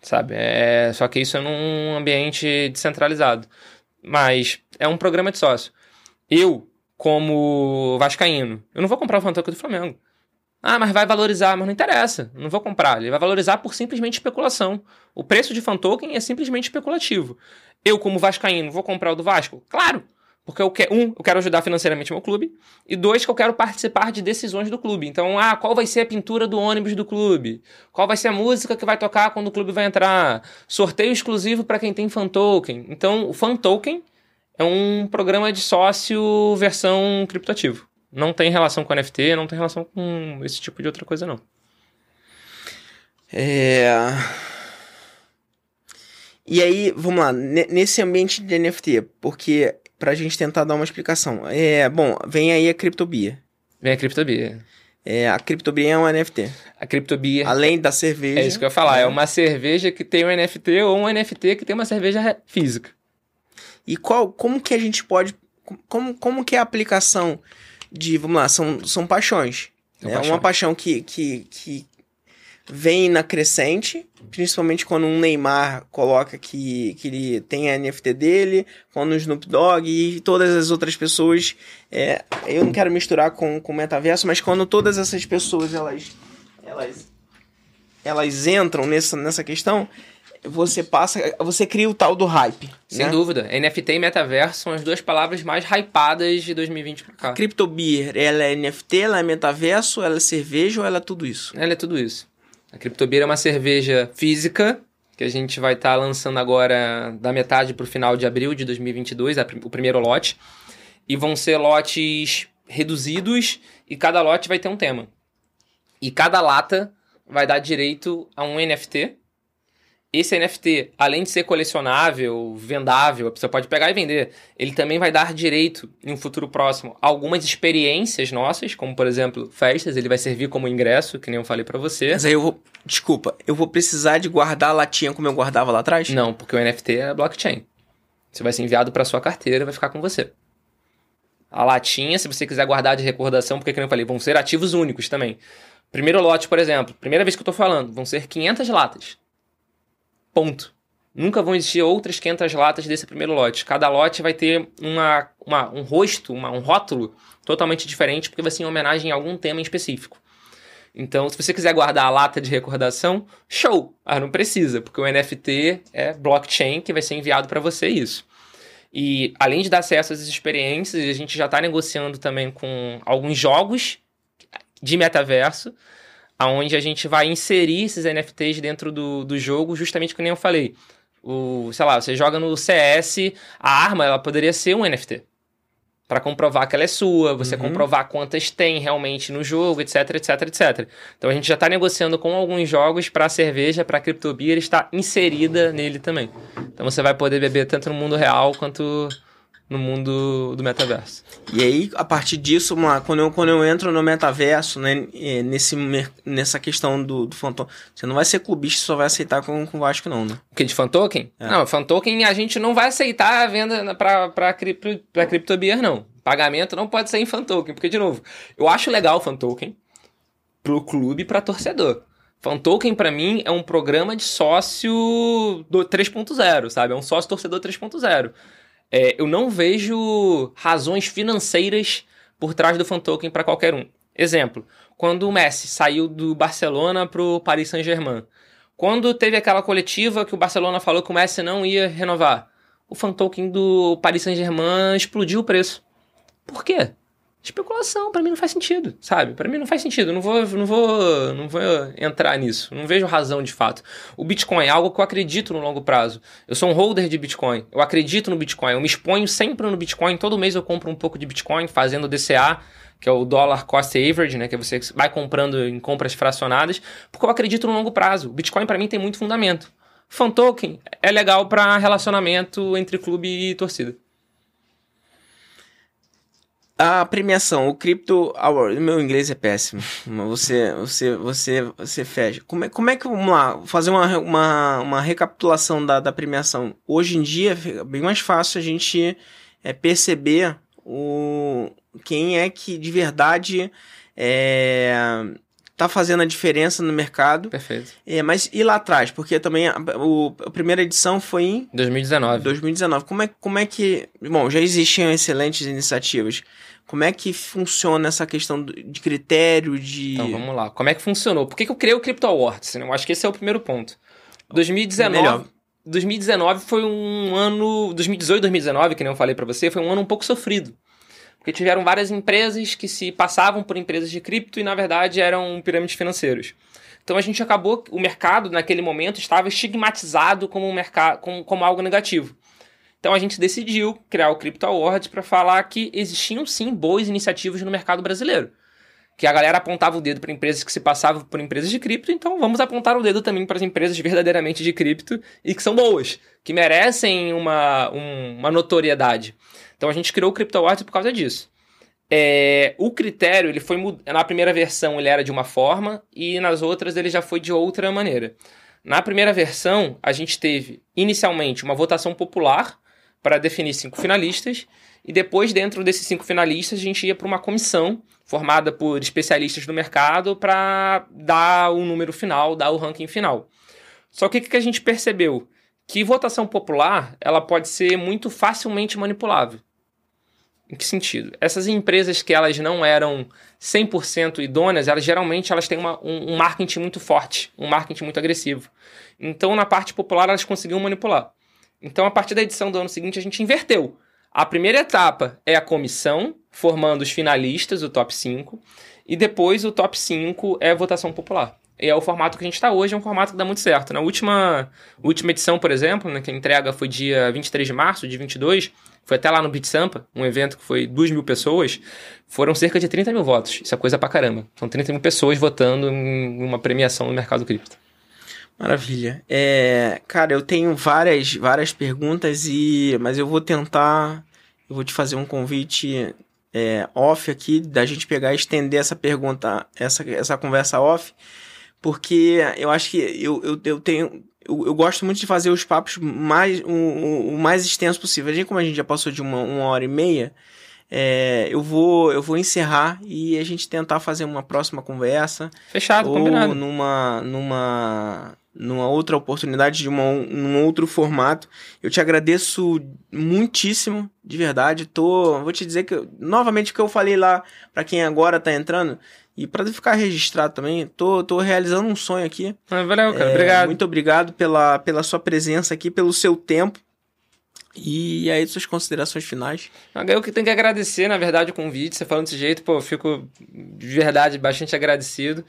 Sabe? É, só que isso é num ambiente descentralizado. Mas é um programa de sócio. Eu, como Vascaíno, eu não vou comprar o fan token do Flamengo. Ah, mas vai valorizar, mas não interessa. Não vou comprar. Ele vai valorizar por simplesmente especulação. O preço de fan token é simplesmente especulativo. Eu, como Vascaíno, vou comprar o do Vasco? Claro! Porque eu quero, um, eu quero ajudar financeiramente meu clube, e dois, que eu quero participar de decisões do clube. Então, ah, qual vai ser a pintura do ônibus do clube? Qual vai ser a música que vai tocar quando o clube vai entrar? Sorteio exclusivo para quem tem fan token. Então, o fan token é um programa de sócio versão criptoativo. Não tem relação com NFT, não tem relação com esse tipo de outra coisa, não. É... E aí, vamos lá, ne- nesse ambiente de NFT, porque pra gente tentar dar uma explicação. É, bom, vem aí a Criptobia. Vem a Criptobia. É, a Criptobia é um NFT. A Criptobia Além da cerveja. é isso que eu ia falar. É uma cerveja que tem um NFT ou um NFT que tem uma cerveja física. E qual, como que a gente pode, como, como que é a aplicação de, vamos lá, são, são paixões. São é paixões. uma paixão que, que, que vem na crescente, principalmente quando um Neymar coloca que, que ele tem a NFT dele, quando o Snoop Dogg e todas as outras pessoas, é, eu não quero misturar com o metaverso, mas quando todas essas pessoas elas elas elas entram nessa, nessa questão, você passa, você cria o tal do hype, Sem né? dúvida. NFT e metaverso são as duas palavras mais hypadas de 2020 pra cá. Cryptobeer, ela é NFT, ela é metaverso, ela é cerveja ou ela é tudo isso? Ela é tudo isso. A Criptobeer é uma cerveja física que a gente vai estar lançando agora da metade para o final de abril de 2022, a prim- o primeiro lote. E vão ser lotes reduzidos e cada lote vai ter um tema. E cada lata vai dar direito a um NFT. Esse NFT, além de ser colecionável, vendável, você pode pegar e vender, ele também vai dar direito, em um futuro próximo, a algumas experiências nossas, como por exemplo, festas, ele vai servir como ingresso, que nem eu falei pra você. Mas aí eu vou. Desculpa, eu vou precisar de guardar a latinha como eu guardava lá atrás? Não, porque o NFT é blockchain. Você vai ser enviado para sua carteira, vai ficar com você. A latinha, se você quiser guardar de recordação, porque como eu falei, vão ser ativos únicos também. Primeiro lote, por exemplo, primeira vez que eu tô falando, vão ser 500 latas. Ponto. Nunca vão existir outras 500 latas desse primeiro lote. Cada lote vai ter uma, uma- um rosto, uma- um rótulo totalmente diferente, porque vai ser em homenagem a algum tema em específico. Então, se você quiser guardar a lata de recordação, show! Ah, não precisa, porque o NFT é blockchain que vai ser enviado para você isso. E além de dar acesso às experiências, a gente já está negociando também com alguns jogos de metaverso, aonde a gente vai inserir esses NFTs dentro do, do jogo, justamente como eu falei. O, sei lá, você joga no CS, a arma ela poderia ser um NFT. Para comprovar que ela é sua, você Uhum. comprovar quantas tem realmente no jogo, etc, etc, etc. Então a gente já está negociando com alguns jogos para a cerveja, para a criptobeer estar inserida nele também. Então você vai poder beber tanto no mundo real quanto no mundo do metaverso. E aí, a partir disso, lá, quando eu, quando eu entro no metaverso, né, é, nesse, nessa questão do, do você não vai ser clubista, só vai aceitar com, com o Vasco, não, né? O que de fan token? É. Não, fan token a gente não vai aceitar a venda para cripto, pra criptobeer não. Pagamento não pode ser em fan token, porque de novo, eu acho legal o fan token pro clube e para torcedor. Fan token para mim é um programa de sócio do 3.0, sabe? É um sócio torcedor 3.0. É, eu não vejo razões financeiras por trás do fan para qualquer um. Exemplo, quando o Messi saiu do Barcelona pro Paris Saint-Germain. Quando teve aquela coletiva que o Barcelona falou que o Messi não ia renovar, o fan do Paris Saint-Germain explodiu o preço. Por quê? Especulação, pra mim não faz sentido, sabe? Pra mim não faz sentido, não vou, não vou, não vou entrar nisso, não vejo razão de fato. O Bitcoin é algo que eu acredito no longo prazo. Eu sou um holder de Bitcoin, eu acredito no Bitcoin, eu me exponho sempre no Bitcoin, todo mês eu compro um pouco de Bitcoin fazendo DCA, que é o Dollar Cost Average, né, que você vai comprando em compras fracionadas, porque eu acredito no longo prazo. O Bitcoin pra mim tem muito fundamento. Fan token é legal pra relacionamento entre clube e torcida. A premiação, o Crypto Award, meu inglês é péssimo, você, você, você, você fecha. Como é, como é que, vamos lá, fazer uma, uma, uma recapitulação da, da premiação. Hoje em dia, fica bem mais fácil a gente é, perceber o, quem é que de verdade é, tá fazendo a diferença no mercado. Perfeito. É, mas e lá atrás? Porque também a, o- a primeira edição foi em 2019. 2019. Como é, como é que. Bom, já existiam excelentes iniciativas. Como é que funciona essa questão de critério, de. Então vamos lá. Como é que funcionou? Por que, que eu criei o Crypto Awards? Eu acho que esse é o primeiro ponto. 2019. Melhor. 2019 foi um ano. 2018, 2019, que nem eu falei pra você, foi um ano um pouco sofrido. Porque tiveram várias empresas que se passavam por empresas de cripto e, na verdade, eram pirâmides financeiros. Então a gente acabou. O mercado, naquele momento, estava estigmatizado como, um mercado, como, como algo negativo. Então a gente decidiu criar o Crypto Awards para falar que existiam sim boas iniciativas no mercado brasileiro. Que a galera apontava o dedo para empresas que se passavam por empresas de cripto, então vamos apontar o dedo também para as empresas verdadeiramente de cripto e que são boas, que merecem uma, um- uma notoriedade. Então a gente criou o Crypto Awards por causa disso. É, o critério, ele foi na primeira versão ele era de uma forma e nas outras ele já foi de outra maneira. Na primeira versão, a gente teve inicialmente uma votação popular para definir cinco finalistas e depois dentro desses cinco finalistas a gente ia para uma comissão formada por especialistas do mercado para dar o número final, dar o ranking final. Só que o que a gente percebeu? Que votação popular ela pode ser muito facilmente manipulável. Em que sentido? Essas empresas que elas não eram 100% idôneas, elas geralmente elas têm uma- um, um marketing muito forte, um marketing muito agressivo. Então, na parte popular, elas conseguiam manipular. Então, a partir da edição do ano seguinte, a gente inverteu. A primeira etapa é a comissão, formando os finalistas, o top 5, e depois o top 5 é a votação popular. E é o formato que a gente está hoje, é um formato que dá muito certo. Na última, última edição, por exemplo, né, que a entrega foi dia 23 de março de 22, foi até lá no Beat Sampa, um evento que foi 2 mil pessoas, foram cerca de 30 mil votos. Isso é coisa pra caramba. São 30 mil pessoas votando em uma premiação no mercado cripto. Maravilha. É, cara, eu tenho várias, várias perguntas e, mas eu vou tentar, eu vou te fazer um convite é, off aqui da gente pegar e estender essa pergunta, essa, essa conversa off, porque eu acho que eu, eu, eu tenho eu, eu, gosto muito de fazer os papos mais, o, o, o mais extenso possível. A gente, como a gente já passou de uma, uma hora e meia, é, eu vou eu vou encerrar e a gente tentar fazer uma próxima conversa. Fechado, ou combinado. numa numa numa outra oportunidade de uma, num outro formato. Eu te agradeço muitíssimo, de verdade. Tô, vou te dizer que novamente o que eu falei lá para quem agora tá entrando, e para ficar registrado também, tô, tô realizando um sonho aqui. Ah, valeu, cara. É, obrigado. Muito obrigado pela, pela sua presença aqui, pelo seu tempo. E aí, suas considerações finais? Eu que tenho que agradecer, na verdade, o convite. Você falando desse jeito, pô, eu fico de verdade bastante agradecido.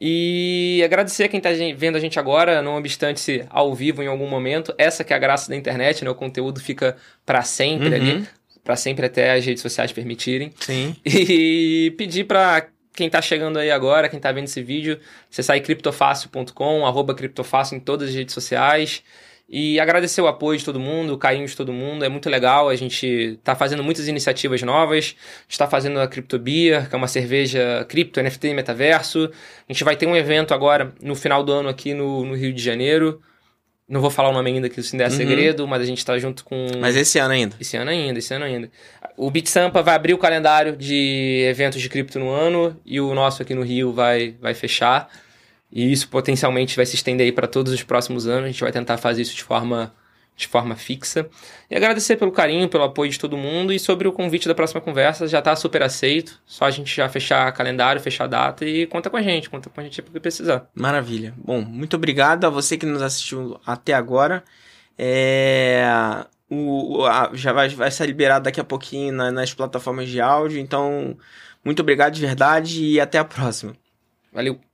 E agradecer a quem está vendo a gente agora, não obstante se ao vivo em algum momento. Essa que é a graça da internet, né? O conteúdo fica para sempre uhum. ali, para sempre até as redes sociais permitirem. Sim. E pedir para quem está chegando aí agora, quem está vendo esse vídeo, você sai criptofácil.com, arroba criptofácil em todas as redes sociais. E agradecer o apoio de todo mundo, o carinho de todo mundo. É muito legal. A gente está fazendo muitas iniciativas novas. está fazendo a CryptoBeer, que é uma cerveja cripto, NFT e metaverso. A gente vai ter um evento agora no final do ano aqui no, no Rio de Janeiro. Não vou falar o nome ainda, que isso ainda é uhum. segredo, mas a gente está junto com. Mas esse ano ainda? Esse ano ainda, esse ano ainda. O BitSampa vai abrir o calendário de eventos de cripto no ano e o nosso aqui no Rio vai, vai fechar. E isso potencialmente vai se estender aí para todos os próximos anos. A gente vai tentar fazer isso de forma, de forma fixa. E agradecer pelo carinho, pelo apoio de todo mundo. E sobre o convite da próxima conversa, já está super aceito. Só a gente já fechar calendário, fechar data e conta com a gente. Conta com a gente para que precisar. Maravilha. Bom, muito obrigado a você que nos assistiu até agora. É... O, a, já vai, vai ser liberado daqui a pouquinho na, nas plataformas de áudio. Então, muito obrigado de verdade e até a próxima. Valeu.